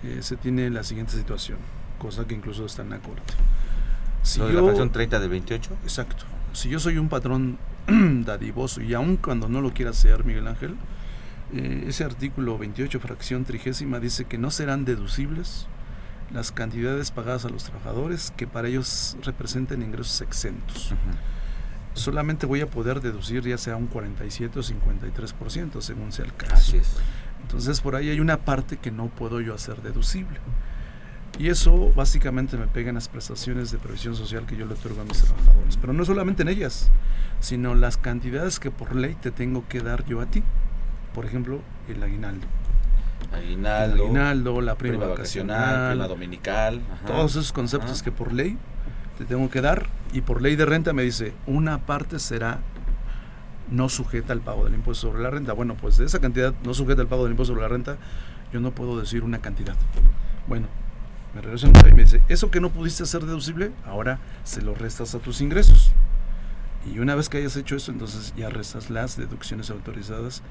eh, se tiene la siguiente situación cosa que incluso está en la corte. Si ¿Lo de yo, la fracción 30 del 28? Exacto. Si yo soy un patrón <clears throat> dadivoso y aun cuando no lo quiera hacer, Miguel Ángel, eh, ese artículo 28, fracción trigésima, dice que no serán deducibles las cantidades pagadas a los trabajadores que para ellos representen ingresos exentos. Uh -huh. Solamente voy a poder deducir ya sea un 47 o 53%, según sea el caso. Así es. Entonces por ahí hay una parte que no puedo yo hacer deducible. Y eso básicamente me pega en las prestaciones de previsión social que yo le otorgo a mis trabajadores. Pero no solamente en ellas, sino las cantidades que por ley te tengo que dar yo a ti. Por ejemplo, el aguinaldo. Aguinaldo, el aguinaldo la prima, prima vacacional, prima dominical. Ajá, todos esos conceptos ajá. que por ley te tengo que dar. Y por ley de renta me dice, una parte será no sujeta al pago del impuesto sobre la renta. Bueno, pues de esa cantidad no sujeta al pago del impuesto sobre la renta, yo no puedo decir una cantidad. Bueno, me regreso y me dice, eso que no pudiste hacer deducible, ahora se lo restas a tus ingresos. Y una vez que hayas hecho eso, entonces ya restas las deducciones autorizadas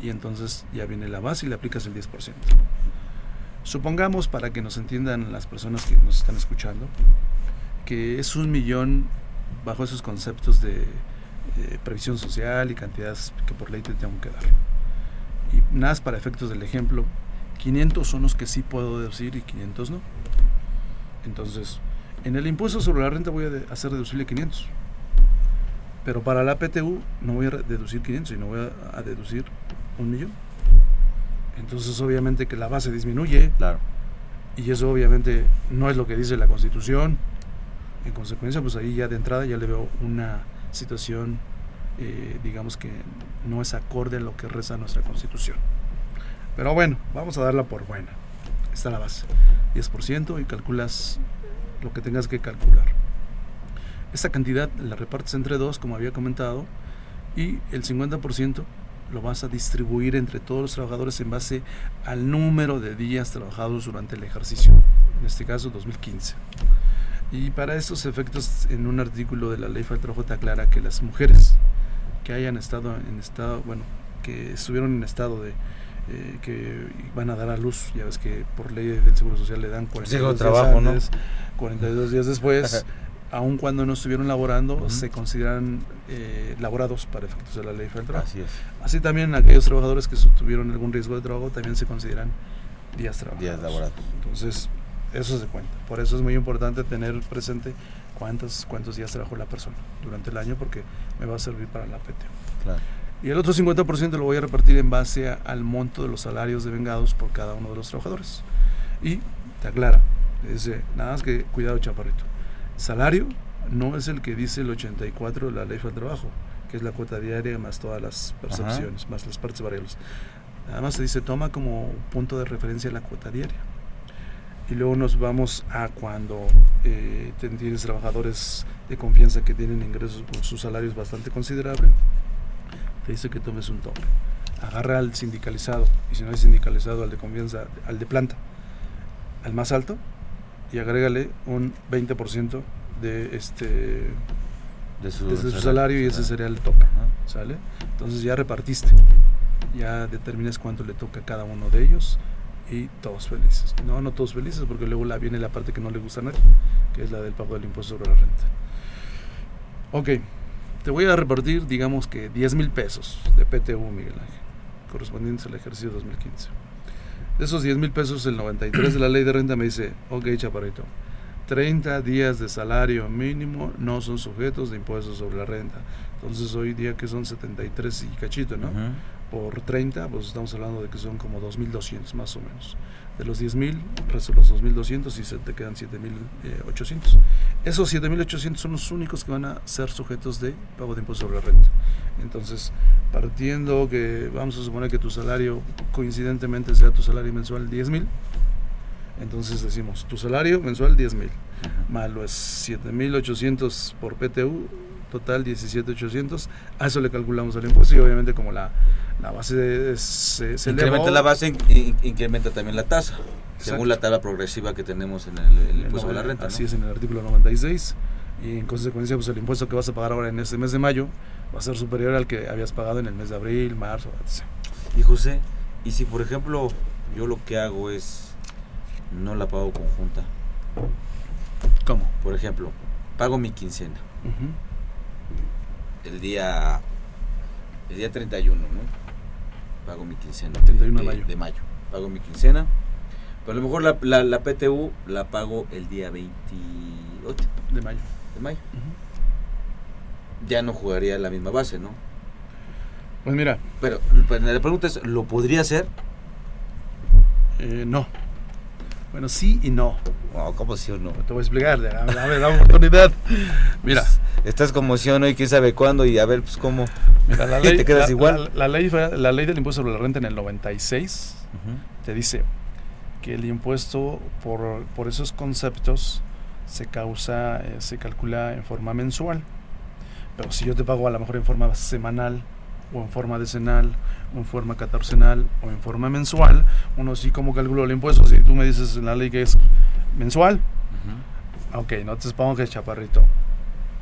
y entonces ya viene la base y le aplicas el 10%. Supongamos, para que nos entiendan las personas que nos están escuchando, que es un millón bajo esos conceptos de eh, previsión social y cantidades que por ley te tengo que dar. Y nada para efectos del ejemplo, 500 son los que sí puedo deducir y 500 no. Entonces, en el impuesto sobre la renta voy a hacer deducible 500. Pero para la PTU no voy a deducir 500, sino voy a, a deducir un millón. Entonces, obviamente que la base disminuye. Claro. Y eso obviamente no es lo que dice la Constitución. En consecuencia, pues ahí ya de entrada ya le veo una situación, eh, digamos que no es acorde a lo que reza nuestra Constitución. Pero bueno, vamos a darla por buena. Está la base. 10% y calculas lo que tengas que calcular. Esta cantidad la repartes entre dos, como había comentado, y el 50% lo vas a distribuir entre todos los trabajadores en base al número de días trabajados durante el ejercicio, en este caso 2015. Y para estos efectos, en un artículo de la ley del trabajo te aclara que las mujeres que hayan estado en estado, bueno, que estuvieron en estado de eh, que van a dar a luz, ya ves que por ley del Seguro Social le dan 42 trabajo, días antes, ¿no? 42 días después, aun cuando no estuvieron laborando, uh -huh. se consideran eh, laborados para efectos de la ley federal trabajo. Así es. Así también aquellos trabajadores que tuvieron algún riesgo de trabajo también se consideran días trabajados. Días laborados. Entonces, eso se cuenta. Por eso es muy importante tener presente cuántos, cuántos días trabajó la persona durante el año porque me va a servir para la PT. Claro. Y el otro 50% lo voy a repartir en base a, al monto de los salarios devengados por cada uno de los trabajadores. Y te aclara, dice, nada más que cuidado chaparrito, salario no es el que dice el 84 de la ley del trabajo, que es la cuota diaria más todas las percepciones, más las partes variables. Además se dice toma como punto de referencia la cuota diaria. Y luego nos vamos a cuando eh, tienes trabajadores de confianza que tienen ingresos con sus salarios bastante considerable, te dice que tomes un tope. Agarra al sindicalizado, y si no hay sindicalizado, al de confianza, al de planta, al más alto, y agrégale un 20% de este de su, desde su salario, salario y ese sería el tope, ¿sale? Entonces ya repartiste, ya determinas cuánto le toca a cada uno de ellos y todos felices. No, no todos felices porque luego la, viene la parte que no le gusta a nadie, que es la del pago del impuesto sobre la renta. Ok, te voy a repartir, digamos que 10 mil pesos de PTU, Miguel Ángel, correspondientes al ejercicio 2015. De esos 10 mil pesos, el 93 de la ley de renta me dice, ok, chaparrito, 30 días de salario mínimo no son sujetos de impuestos sobre la renta. Entonces hoy día que son 73 y cachito, ¿no? Por 30, pues estamos hablando de que son como 2.200 más o menos. De los 10.000, resto los 2.200 y se te quedan 7.800. Esos 7.800 son los únicos que van a ser sujetos de pago de impuestos sobre la renta. Entonces, partiendo que vamos a suponer que tu salario coincidentemente sea tu salario mensual 10.000, entonces decimos, tu salario mensual 10 mil, más los 7.800 por PTU, total 17.800, a eso le calculamos el impuesto y obviamente como la, la base se, se incrementa elevó, la base, in- in- incrementa también la tasa, según la tabla progresiva que tenemos en el, el impuesto sobre la renta. Así ¿no? es en el artículo 96 y en consecuencia pues el impuesto que vas a pagar ahora en este mes de mayo va a ser superior al que habías pagado en el mes de abril, marzo, etc. Y José, y si por ejemplo yo lo que hago es no la pago conjunta. ¿Cómo? Por ejemplo, pago mi quincena. El día el día 31, ¿no? Pago mi quincena. de- 31 de de, mayo. de mayo. Pago mi quincena. Pero a lo mejor la, la, la PTU la pago el día 28 De mayo. de mayo. Ya no jugaría la misma base, ¿no? Pues mira, Pero, pero la pregunta es, ¿lo podría hacer? eh, no. Bueno, sí y no. No, ¿cómo sí o no? Te voy a explicar, dame la oportunidad. <laughs> Mira, Estás como sí o no y quién sabe cuándo y a ver, pues cómo. Mira, la <laughs> ley, te quedas la- igual. La, la ley, la ley del impuesto sobre la renta en el 96 te dice que el impuesto por, por esos conceptos se causa, eh, se calcula en forma mensual. Pero si yo te pago a lo mejor en forma semanal, o en forma decenal, o en forma catorcenal, o en forma mensual, uno sí como calculo el impuesto. Si tú me dices en la ley que es mensual, Ok, no te que chaparrito.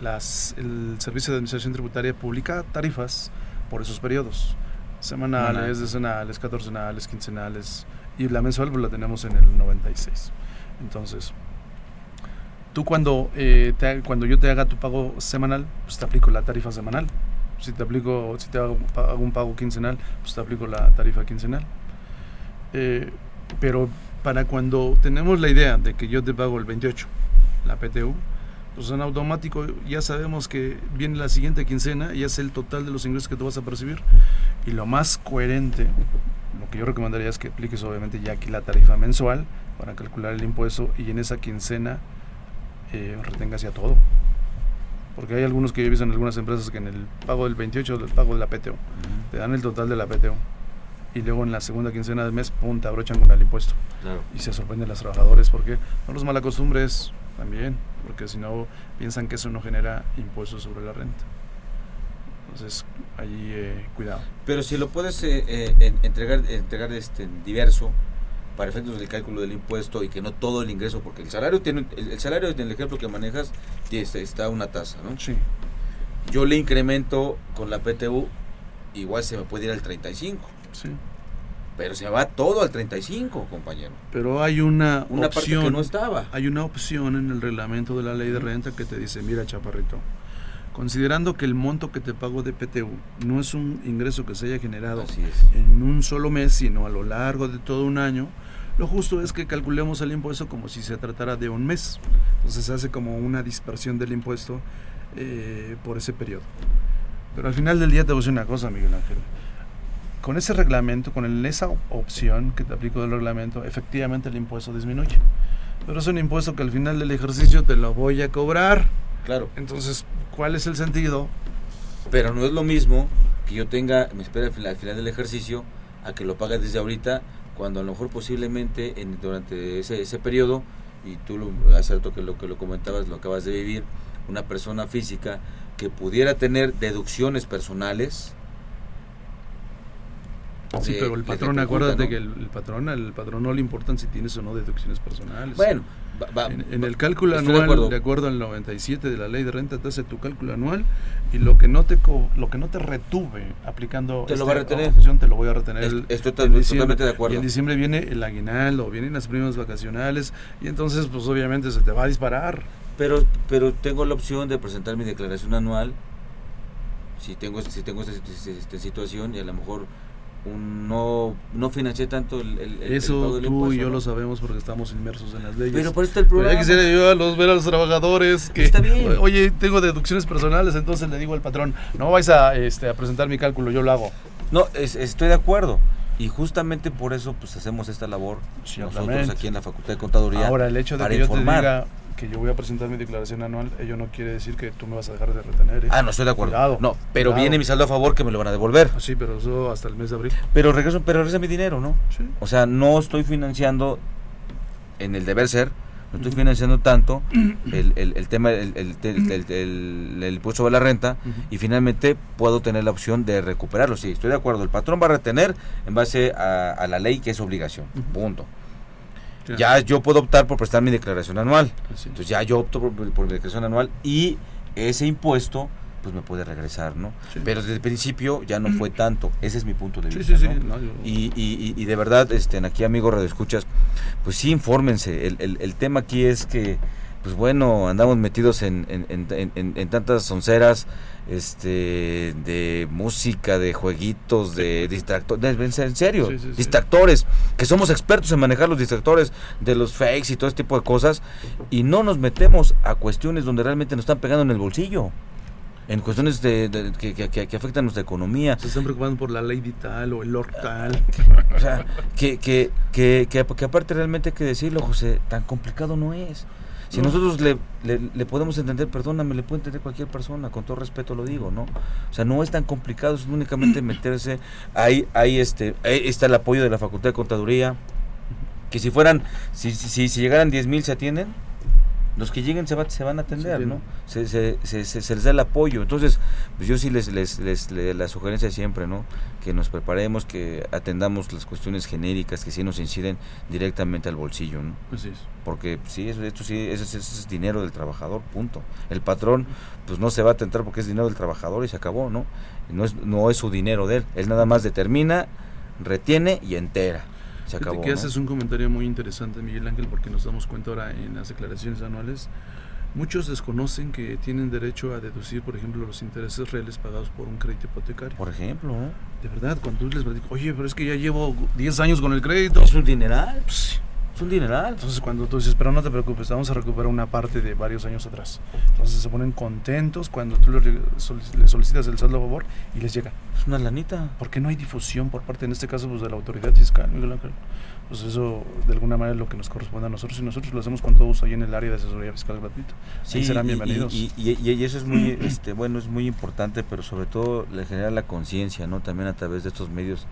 Las, el Servicio de Administración Tributaria publica tarifas por esos periodos. Semanales, Semanal. decenales, catorcenales, quincenales. Y la mensual pues, la tenemos en el 96. Entonces, tú cuando, eh, te cuando yo te haga tu pago semanal, pues te aplico la tarifa semanal. Si te aplico, si te hago, hago un pago quincenal, pues te aplico la tarifa quincenal. Eh, pero para cuando tenemos la idea de que yo te pago el 28, la PTU, pues en automático ya sabemos que viene la siguiente quincena y es el total de los ingresos que tú vas a percibir. Y lo más coherente, lo que yo recomendaría es que apliques obviamente ya aquí la tarifa mensual para calcular el impuesto y en esa quincena eh, retengas ya todo. Porque hay algunos que yo he visto en algunas empresas que en el pago del 28 del pago de la PTO te dan el total de la PTO y luego en la segunda quincena del mes, pum, te abrochan con el impuesto. Claro. Y se sorprenden los trabajadores porque no los malacostumbres también, porque si no piensan que eso no genera impuestos sobre la renta. Entonces, ahí eh, cuidado. Pero si lo puedes eh, eh, en- entregar, entregar este diverso para efectos del cálculo del impuesto y que no todo el ingreso, porque el salario tiene el, el salario en el ejemplo que manejas tiene- está, una tasa, ¿no? Sí. Yo le incremento con la PTU, igual se me puede ir al 35, Sí. pero se va todo al 35, compañero. Pero hay una, Una parte opción. que no estaba. Hay una opción en el reglamento de la ley de renta que te dice, mira, chaparrito, considerando que el monto que te pago de PTU no es un ingreso que se haya generado en un solo mes, sino a lo largo de todo un año, lo justo es que calculemos el impuesto como si se tratara de un mes. Entonces se hace como una dispersión del impuesto eh, por ese periodo. Pero al final del día te voy a decir una cosa, Miguel Ángel. Con ese reglamento, con esa op- opción que te aplico del reglamento, efectivamente el impuesto disminuye. Pero es un impuesto que al final del ejercicio te lo voy a cobrar. Claro. Entonces, ¿cuál es el sentido? Pero no es lo mismo que yo tenga, me espera al final, al final del ejercicio, a que lo pague desde ahorita, cuando a lo mejor posiblemente en, durante ese, ese periodo, y tú lo, hace rato que lo que lo comentabas, lo acabas de vivir, una persona física que pudiera tener deducciones personales. Sí, de- pero el patrón, acuérdate ¿no? que el, el patrón, al patrón no le importan si tienes o no deducciones personales. Bueno, va- en, en el cálculo estoy de anual, acuerdo. de acuerdo. al 97 de la ley de renta, te hace tu cálculo anual y lo que no te co- lo que no te retuve aplicando Te lo esta va a retener. te lo voy a retener. Es- el- estoy totalmente de acuerdo. Y en diciembre viene el aguinaldo, vienen las primas vacacionales y entonces pues obviamente se te va a disparar. Pero, pero tengo la opción de presentar mi declaración anual si tengo si tengo esta, esta- esta situación y a lo mejor un- no no financié tanto el, el- Eso pago del tú impuesto, y yo ¿no? lo sabemos porque estamos inmersos en las leyes. Pero por está el Pero ya quisiera yo a los, ver a los trabajadores que, Está bien. oye, tengo deducciones personales, entonces le digo al patrón, no vais a, este, a presentar mi cálculo, yo lo hago. No, es- estoy de acuerdo. Y justamente por eso pues hacemos esta labor nosotros aquí en la Facultad de Contaduría. Ahora, el hecho de para que yo informar. te diga que yo voy a presentar mi declaración anual, ello no quiere decir que tú me vas a dejar de retener. ¿eh? Ah, no estoy de acuerdo. Cuidado, no, pero cuidado. viene mi saldo a favor que me lo van a devolver. Sí, pero eso hasta el mes de abril. Pero regreso, pero regresa mi dinero, ¿no? Sí. O sea, no estoy financiando en el deber ser, no estoy financiando tanto el, el- el tema, el, el, el- impuesto sobre la renta y finalmente puedo tener la opción de recuperarlo. Sí, estoy de acuerdo. El patrón va a retener en base a, a la ley que es obligación. Punto. Claro. Ya yo puedo optar por prestar mi declaración anual. Así. Entonces ya yo opto por, por mi declaración anual y ese impuesto pues me puede regresar, ¿no? Sí. Pero desde el principio ya no fue tanto. Ese es mi punto de vista. sí, sí, ¿no? no, yo- Y, y- y- de verdad, este, aquí amigos radioescuchas, pues sí, infórmense. El, el- el tema aquí es que, pues bueno, andamos metidos en, en- en- en- en tantas sonceras este, de música, de jueguitos, de distractores, en serio, Sí, sí, sí. distractores, que somos expertos en manejar los distractores de los fakes y todo este tipo de cosas, y no nos metemos a cuestiones donde realmente nos están pegando en el bolsillo. En cuestiones de, de- que, que- que- que afectan nuestra economía. Se están preocupando por la ley tal o el tal. <laughs> O sea, que, que, que, que aparte realmente hay que decirlo, José, tan complicado no es. Si No. nosotros le, le, le podemos entender, perdóname, le puede entender cualquier persona, con todo respeto lo digo, ¿no? O sea, no es tan complicado, es únicamente <clears throat> meterse. Ahí, ahí, este, ahí está el apoyo de la Facultad de Contaduría, que si fueran, si, si, si, si llegaran 10 mil se atienden, los que lleguen se, va- se van a atender, Sí, ¿no? Se, se, se, se- se les da el apoyo. Entonces, pues yo sí les, les, les, le- la sugerencia siempre, ¿no? Que nos preparemos, que atendamos las cuestiones genéricas que sí nos inciden directamente al bolsillo, ¿no? Así es. Porque pues, sí, eso, esto sí, ese, es- ese es dinero del trabajador, punto. El patrón, pues no se va a atentar porque es dinero del trabajador y se acabó, ¿no? No es, no es su dinero de él. Él nada más determina, retiene y entera. Se acabó. que ¿no? haces un comentario muy interesante, Miguel Ángel, porque nos damos cuenta ahora en las declaraciones anuales. Muchos desconocen que tienen derecho a deducir, por ejemplo, los intereses reales pagados por un crédito hipotecario. Por ejemplo, ¿no? De verdad, cuando tú les platicas, oye, pero es que ya llevo 10 años con el crédito. Es un dineral. Es un dineral. Entonces, cuando tú dices, pero no te preocupes, vamos a recuperar una parte de varios años atrás. Entonces, se ponen contentos cuando tú le, re- solic- le solicitas el saldo a favor y les llega. Es una lanita. Porque no hay difusión por parte, en este caso, pues, de la autoridad fiscal, Miguel Ángel. Pues eso, de alguna manera, es lo que nos corresponde a nosotros y nosotros lo hacemos con todo gusto ahí en el área de asesoría fiscal gratuita. Ahí serán y- bienvenidos. Y, y- y- y eso es muy, este, bueno, es muy importante, pero sobre todo le genera la conciencia, ¿no? También a través de estos medios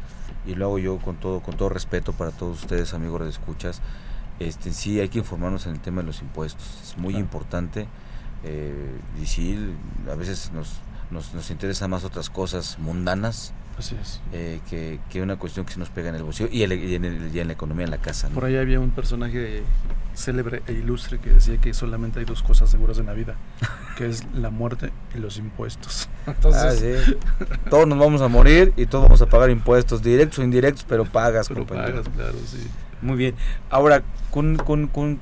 y lo hago yo con todo, con todo respeto para todos ustedes, amigos de escuchas. Este, sí, hay que informarnos en el tema de los impuestos. Es muy importante. Eh, y sí, a veces nos, nos, nos interesa más otras cosas mundanas. Así es. eh, que, que una cuestión que se nos pega en el bolsillo y, el- y en, el- y en la economía en la casa. ¿no? Por ahí había un personaje célebre e ilustre que decía que solamente hay dos cosas seguras en la vida, que es la muerte y los impuestos. <laughs> Entonces, Ah, sí. Todos nos vamos a morir y todos vamos a pagar impuestos, directos o indirectos, pero pagas, pero compañero. pagas, claro, sí. Muy bien. Ahora, con, con, con,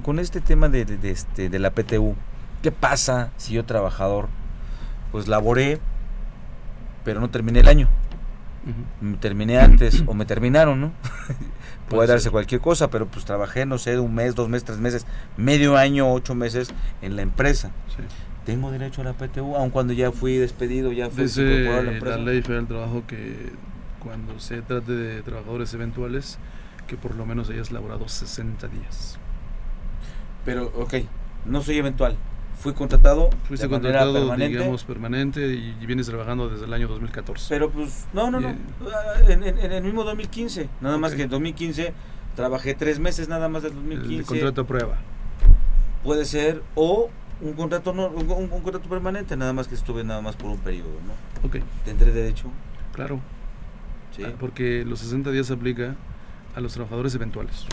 con, este tema de, de- de este, de la PTU, ¿qué pasa si yo trabajador, pues laboré, pero no terminé el año? Me terminé antes o me terminaron, ¿no? <laughs> Puede darse ser. cualquier cosa, pero pues trabajé, no sé, un mes, dos meses, tres meses, medio año, ocho meses en la empresa. Sí. ¿Tengo derecho a la PTU aun cuando ya fui despedido, ya fui incorporado a la la empresa? ley federal del trabajo que cuando se trate de trabajadores eventuales, que por lo menos hayas laborado 60 días. Pero, ok, no soy eventual. Fui contratado Fuiste de manera contratado, permanente. digamos, permanente y vienes trabajando desde el año 2014. Pero pues, no, no, no. Y- En, en- en el mismo 2015. Nada más que en 2015 trabajé tres meses nada más del el 2015. contrato a prueba. Puede ser, o un contrato no, un, contrato permanente, nada más que estuve nada más por un periodo, ¿no? Ok, ¿Tendré derecho? claro. Sí. Ah, Porque los 60 días se aplica a los trabajadores eventuales.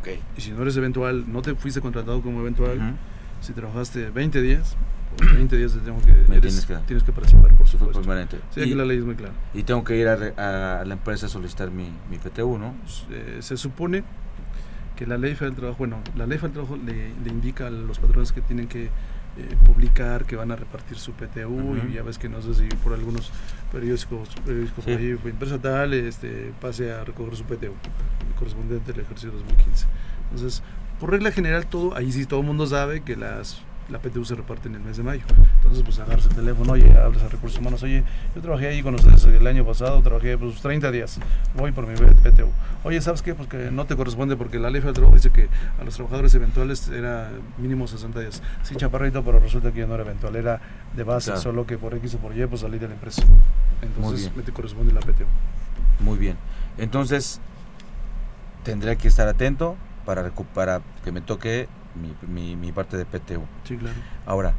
Ok. Y si no eres eventual, no te fuiste contratado como eventual. Si trabajaste 20 días, por 20 días te tengo que, Me eres- tienes que- tienes que participar, por supuesto. permanente. Sí, aquí Y- la ley es muy clara. Y tengo que ir a, re- a la empresa a solicitar mi, mi PTU, ¿no? Eh, se supone que la ley federal del trabajo, bueno, la ley federal del trabajo le, le indica a los patrones que tienen que eh, publicar, que van a repartir su PTU Ujú. y ya ves que no sé si por algunos periódicos, periódicos Sí. ahí, empresa tal, este, pase a recoger su PTU correspondiente al ejercicio 2015. Entonces, por regla general, todo, ahí sí todo el mundo sabe que las la PTU se reparte en el mes de mayo. Entonces, pues agarras el teléfono, oye, hablas a recursos humanos, oye, yo trabajé ahí con ustedes el año pasado, trabajé pues 30 días, voy por mi PTU. Oye, ¿sabes qué? Pues que no te corresponde porque la ley federal del trabajo dice que a los trabajadores eventuales era mínimo 60 días. Sí, chaparrito, pero resulta que yo no era eventual, era de base, Claro. solo que por X o por Y, pues salí de la empresa. Entonces, me te corresponde la PTU. Muy bien. Entonces, tendré que estar atento para, recu- para que me toque mi, mi, mi parte de PTU. Sí, claro. Ahora,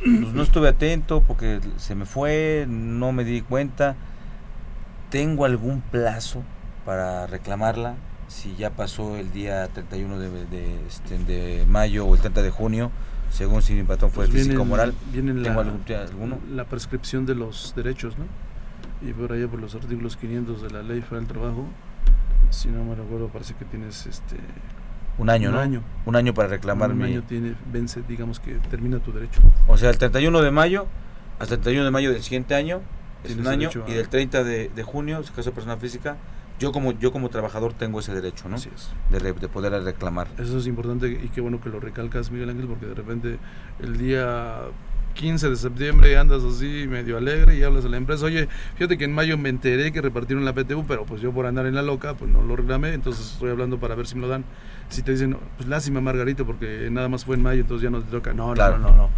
pues no estuve atento porque se me fue, no me di cuenta. ¿Tengo algún plazo para reclamarla? Si ya pasó el día 31 de, de, este, de mayo o el 30 de junio, según si mi patrón fue Pues viene físico el- moral. viene ¿Tengo la, algún, alguno? la prescripción de los derechos, ¿no? Y por allá por los artículos 500 de la Ley Federal del Trabajo, si no me recuerdo, parece que tienes este Un año, un ¿no? año. Un año para reclamar un año tiene vence, digamos que termina tu derecho. O sea, el 31 de mayo hasta el 31 de mayo del siguiente año es un año a- y del 30 de, de junio, si caso de persona física, yo como yo como trabajador tengo ese derecho, ¿no? Así es. De, re- de poder reclamar. Eso es importante y qué bueno que lo recalcas, Miguel Ángel, porque de repente el día 15 de septiembre andas así medio alegre y hablas a la empresa, oye, fíjate que en mayo me enteré que repartieron la PTU, pero pues yo por andar en la loca, pues no lo reclamé, entonces estoy hablando para ver si me lo dan. Si te dicen, pues lástima Margarito, porque nada más fue en mayo, entonces ya no te toca. No, Claro. no, no, no.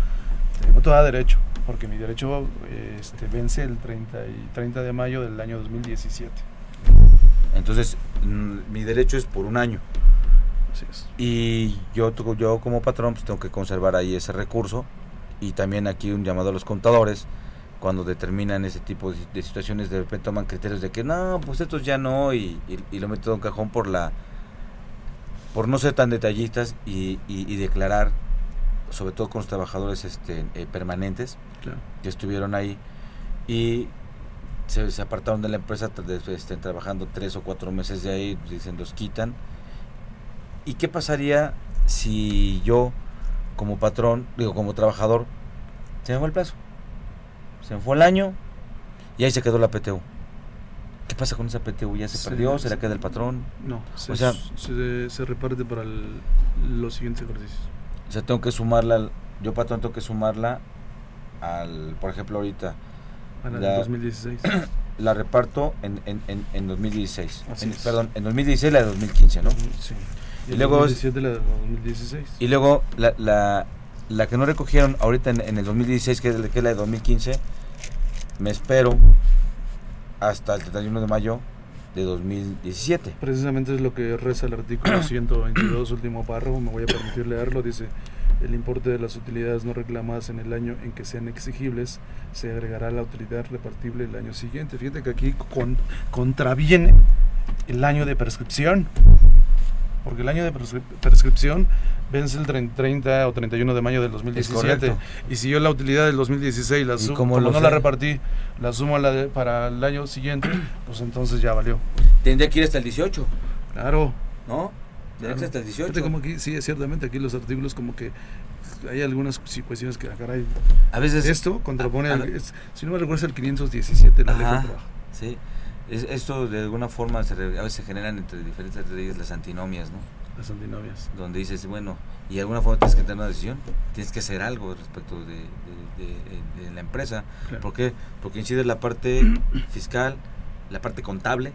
Tengo todo derecho, porque mi derecho este, vence el 30, y 30 de mayo del año 2017. Entonces, mm, mi derecho es por un año. Así es. Y yo, yo como patrón pues tengo que conservar ahí ese recurso y también aquí un llamado a los contadores cuando determinan ese tipo de, de situaciones de repente toman criterios de que no, pues estos ya no y, y, y lo meto en un cajón por la por no ser tan detallistas y, declarar sobre todo con los trabajadores este eh, permanentes Claro. que estuvieron ahí y se, se apartaron de la empresa este, trabajando tres o cuatro meses de ahí dicen los quitan ¿Y qué pasaría si yo, como patrón, digo, como trabajador, se me fue el plazo? Se me fue el año y ahí se quedó la PTU. ¿Qué pasa con esa PTU? ¿Ya se Se- perdió? ¿Se la queda el patrón? No, se, O sea, se, se reparte para el- los siguientes ejercicios. o sea, tengo que sumarla, yo patrón tengo que sumarla al, por ejemplo, ahorita. Para la- el 2016. <clears throat> La reparto en, en, en, en 2016. Así En- perdón, en 2016 la de 2015, ¿no? Sí. Y luego, 2017 la de 2016. y luego la, la, la que no recogieron ahorita en, en el 2016, que es, la- que es la de 2015, me espero hasta el 31 de mayo de 2017. Precisamente es lo que reza el artículo <clears throat> 122, último párrafo, me voy a permitir leerlo, dice, el importe de las utilidades no reclamadas en el año en que sean exigibles se agregará a la utilidad repartible el año siguiente. Fíjate que aquí con- contraviene el año de prescripción, porque el año de prescri- prescripción vence el 30, 30 o 31 de mayo del 2017. correcto. Y si yo la utilidad del 2016 la ¿Y sumo, como lo no la repartí, la sumo a la de- para el año siguiente, <clears throat> pues entonces ya valió. Tendría que ir hasta el 18, Claro. ¿no? Tendría que ser hasta el 18. Fíjate como aquí, sí, ciertamente aquí los artículos como que hay algunas cuestiones que, ah, caray, A veces... esto contrapone, a- al- es- si no me recuerdo es el 517, la ley del trabajo. sí. Es- esto de alguna forma se a veces se generan entre diferentes leyes las antinomias, ¿no? Las antinovias. Donde dices, bueno, y de alguna forma tienes que tener una decisión, tienes que hacer algo respecto de, de- de- de la empresa. Claro. ¿Por qué? Porque incide la parte <coughs> fiscal, la parte contable,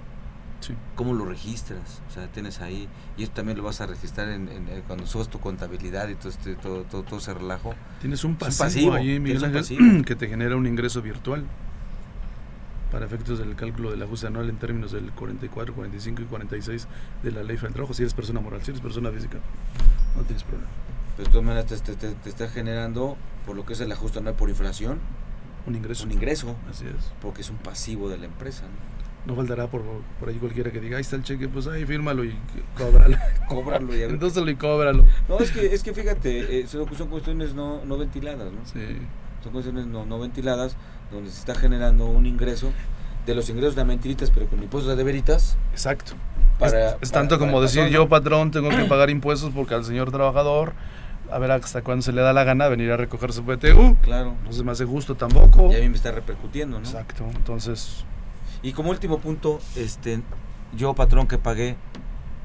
¿Cómo lo registras? O sea, tienes ahí, y esto también lo vas a registrar en, en- en cuando subas tu contabilidad y todo, este, todo, todo, todo ese relajo. Tienes un pasivo, ahí, Miguel tienes un pasivo. que te genera un ingreso virtual para efectos del cálculo del ajuste anual en términos del 44, 45 y 46 de la ley del trabajo. Si eres persona moral, si eres persona física, no tienes problema. Pero de todas maneras te, te- te- está generando, por lo que es el ajuste anual por inflación, Un ingreso. un ingreso. Así es. Porque es un pasivo de la empresa. ¿no? No faltará por, por ahí cualquiera que diga, ahí está el cheque, pues ahí fírmalo y cóbralo. <laughs> Cóbralo y a ver Entonces y cóbralo. No, es que, es que fíjate, eh, son, son cuestiones no, no ventiladas, ¿no? Sí. Son cuestiones no, no ventiladas donde se está generando un ingreso de los ingresos de mentiritas, pero con impuestos de veritas. Exacto. Para, es, tanto para como decir yo, patrón, tengo que pagar impuestos porque al señor trabajador, a ver hasta cuándo se le da la gana venir a recoger su PTU. Claro. No se me hace justo tampoco. Y a mí me está repercutiendo, ¿no? Exacto. Entonces, Y como último punto, este, yo patrón que pagué,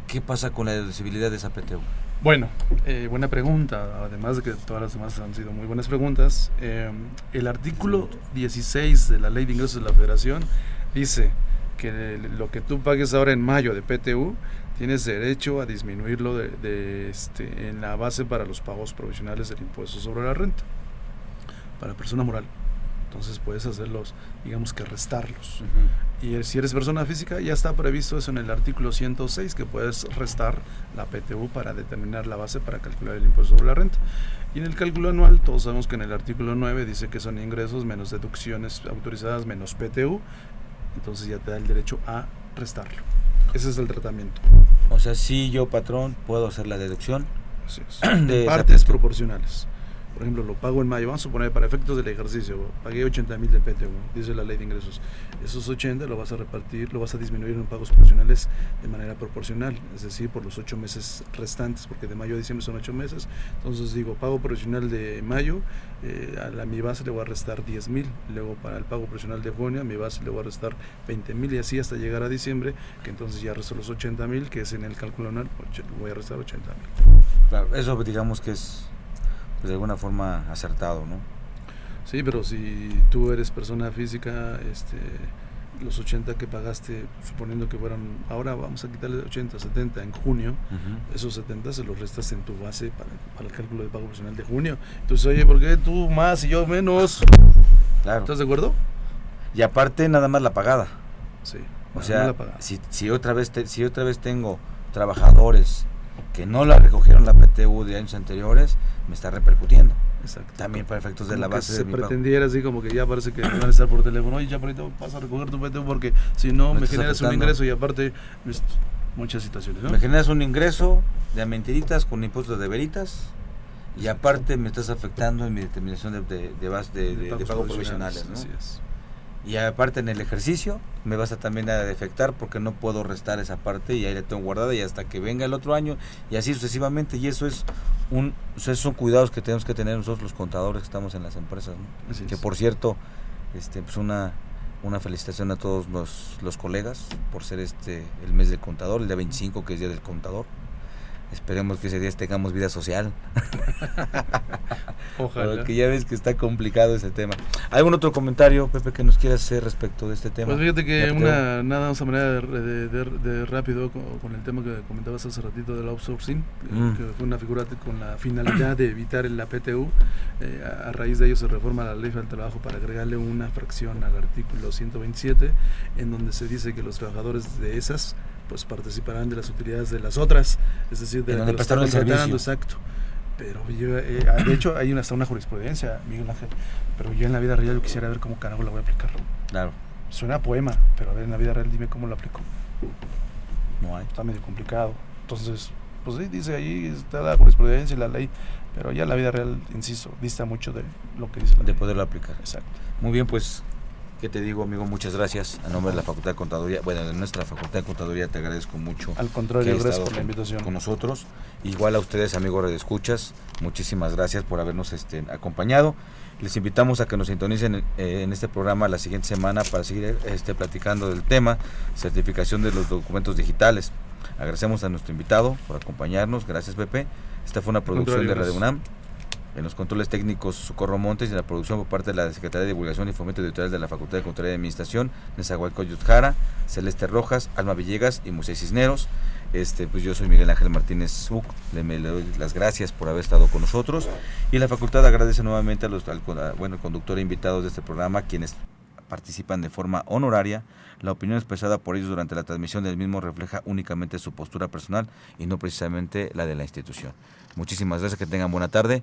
¿qué pasa con la deducibilidad de esa PTU? Bueno, eh, buena pregunta, además de que todas las demás han sido muy buenas preguntas. Eh, el artículo 16 de la Ley de Ingresos de la Federación dice que lo que tú pagues ahora en mayo de PTU, tienes derecho a disminuirlo de, de, este, en la base para los pagos provisionales del impuesto sobre la renta, para persona moral. Entonces puedes hacerlos, digamos que restarlos. Y si eres persona física, ya está previsto eso en el artículo 106, que puedes restar la PTU para determinar la base para calcular el impuesto sobre la renta. Y en el cálculo anual, todos sabemos que en el artículo 9 dice que son ingresos menos deducciones autorizadas menos PTU, entonces ya te da el derecho a restarlo. Ese es el tratamiento. O sea, si yo patrón puedo hacer la deducción Así es. <clears throat> de Partes proporcionales. Por ejemplo, lo pago en mayo, vamos a suponer para efectos del ejercicio, pagué 80 mil de PTU, dice la ley de ingresos. Esos 80 lo vas a repartir, lo vas a disminuir en pagos proporcionales de manera proporcional, es decir, por los 8 meses restantes, porque de mayo a diciembre son 8 meses. Entonces digo, pago proporcional de mayo, eh, a, mi base le voy a restar 10 mil, luego para el pago proporcional de junio, a mi base le voy a restar 20 mil y así hasta llegar a diciembre, que entonces ya resto los 80 mil, que es en el cálculo anual, voy a restar 80 mil. Claro, eso digamos que es pues, de alguna forma acertado, ¿no? Sí, pero si tú eres persona física, este, los 80 que pagaste, suponiendo que fueron, ahora vamos a quitarle 80, 70 en junio, esos 70 se los restas en tu base para, para el cálculo de pago personal de junio. Entonces, oye, ¿por qué tú más y yo menos? Claro. ¿Estás de acuerdo? Y aparte nada más la pagada. Sí. O sea, más la pagada. si, si otra vez te- si otra vez tengo trabajadores que no la recogieron la PTU de años anteriores, me está repercutiendo. Exacto. También para efectos de Como la que base se de mi pago. pretendiera así como que ya parece que van a estar por teléfono oye ya ahorita vas a recoger tu PTU porque si no Me me, generas un afectando. ingreso y aparte pues, muchas situaciones ¿no? Me generas un ingreso de mentiritas con impuestos de veritas y aparte me estás afectando en mi determinación de, de, de base- de- de- pago provisionales, provisionales. ¿no? así es. Y aparte en el ejercicio me vas a también a defectar porque no puedo restar esa parte y ahí la tengo guardada y hasta que venga el otro año y así sucesivamente y eso es un esos son cuidados que tenemos que tener nosotros los contadores que estamos en las empresas ¿no? Así que es. por cierto este pues una una felicitación a todos los, los colegas por ser este el mes del contador el día 25 que es día del contador esperemos que ese día tengamos vida social <laughs> Ojalá. porque ya ves que está complicado ese tema algún otro comentario Pepe que nos quieras hacer respecto de este tema Pues fíjate que una, nada más a manera de, de- de- rápido con, con el tema que comentabas hace ratito del outsourcing, eh, Mm. que fue una figura con la finalidad de evitar la PTU. eh, a, a raíz de ello se reforma la ley del trabajo para agregarle una fracción al artículo 127, en donde se dice que los trabajadores de esas pues participarán de las utilidades de las otras, es decir, de donde prestaron el servicio. Exacto. Pero yo, eh, de hecho hay una, hasta una jurisprudencia, Miguel Ángel, pero yo en la vida real yo quisiera ver cómo carajo la voy a aplicar. Claro. Suena a poema, pero a ver en la vida real dime cómo lo aplico. No hay. Está medio complicado. Entonces, pues sí, dice ahí, está la jurisprudencia y la ley, pero ya la vida real, insisto, dista mucho de lo que dice la de ley. poderlo aplicar. Exacto. Muy bien, pues, ¿qué te digo, amigo? Muchas gracias. A nombre de la Facultad de Contaduría, bueno, de nuestra Facultad de Contaduría, te agradezco mucho. Al contrario, gracias por la con- invitación. Con nosotros. Igual a ustedes, amigos Escuchas, muchísimas gracias por habernos este, acompañado. Les invitamos a que nos sintonicen eh, en este programa la siguiente semana para seguir este, platicando del tema certificación de los documentos digitales. Agradecemos a nuestro invitado por acompañarnos. Gracias, Pepe. Esta fue una producción de Radio. UNAM. En los controles técnicos, Socorro Montes y en la producción por parte de la Secretaría de Divulgación y Fomento Editorial de la Facultad de Contaduría y Administración, Nezahualcóyotl Jara, Celeste Rojas, Alma Villegas y Moisés Cisneros. Este, pues yo soy Miguel Ángel Martínez Zuc, le, le doy las gracias por haber estado con nosotros y la facultad agradece nuevamente a los al, a- bueno, conductor e invitados de este programa, quienes participan de forma honoraria. La opinión expresada por ellos durante la transmisión del mismo refleja únicamente su postura personal y no precisamente la de la institución. Muchísimas gracias, que tengan buena tarde.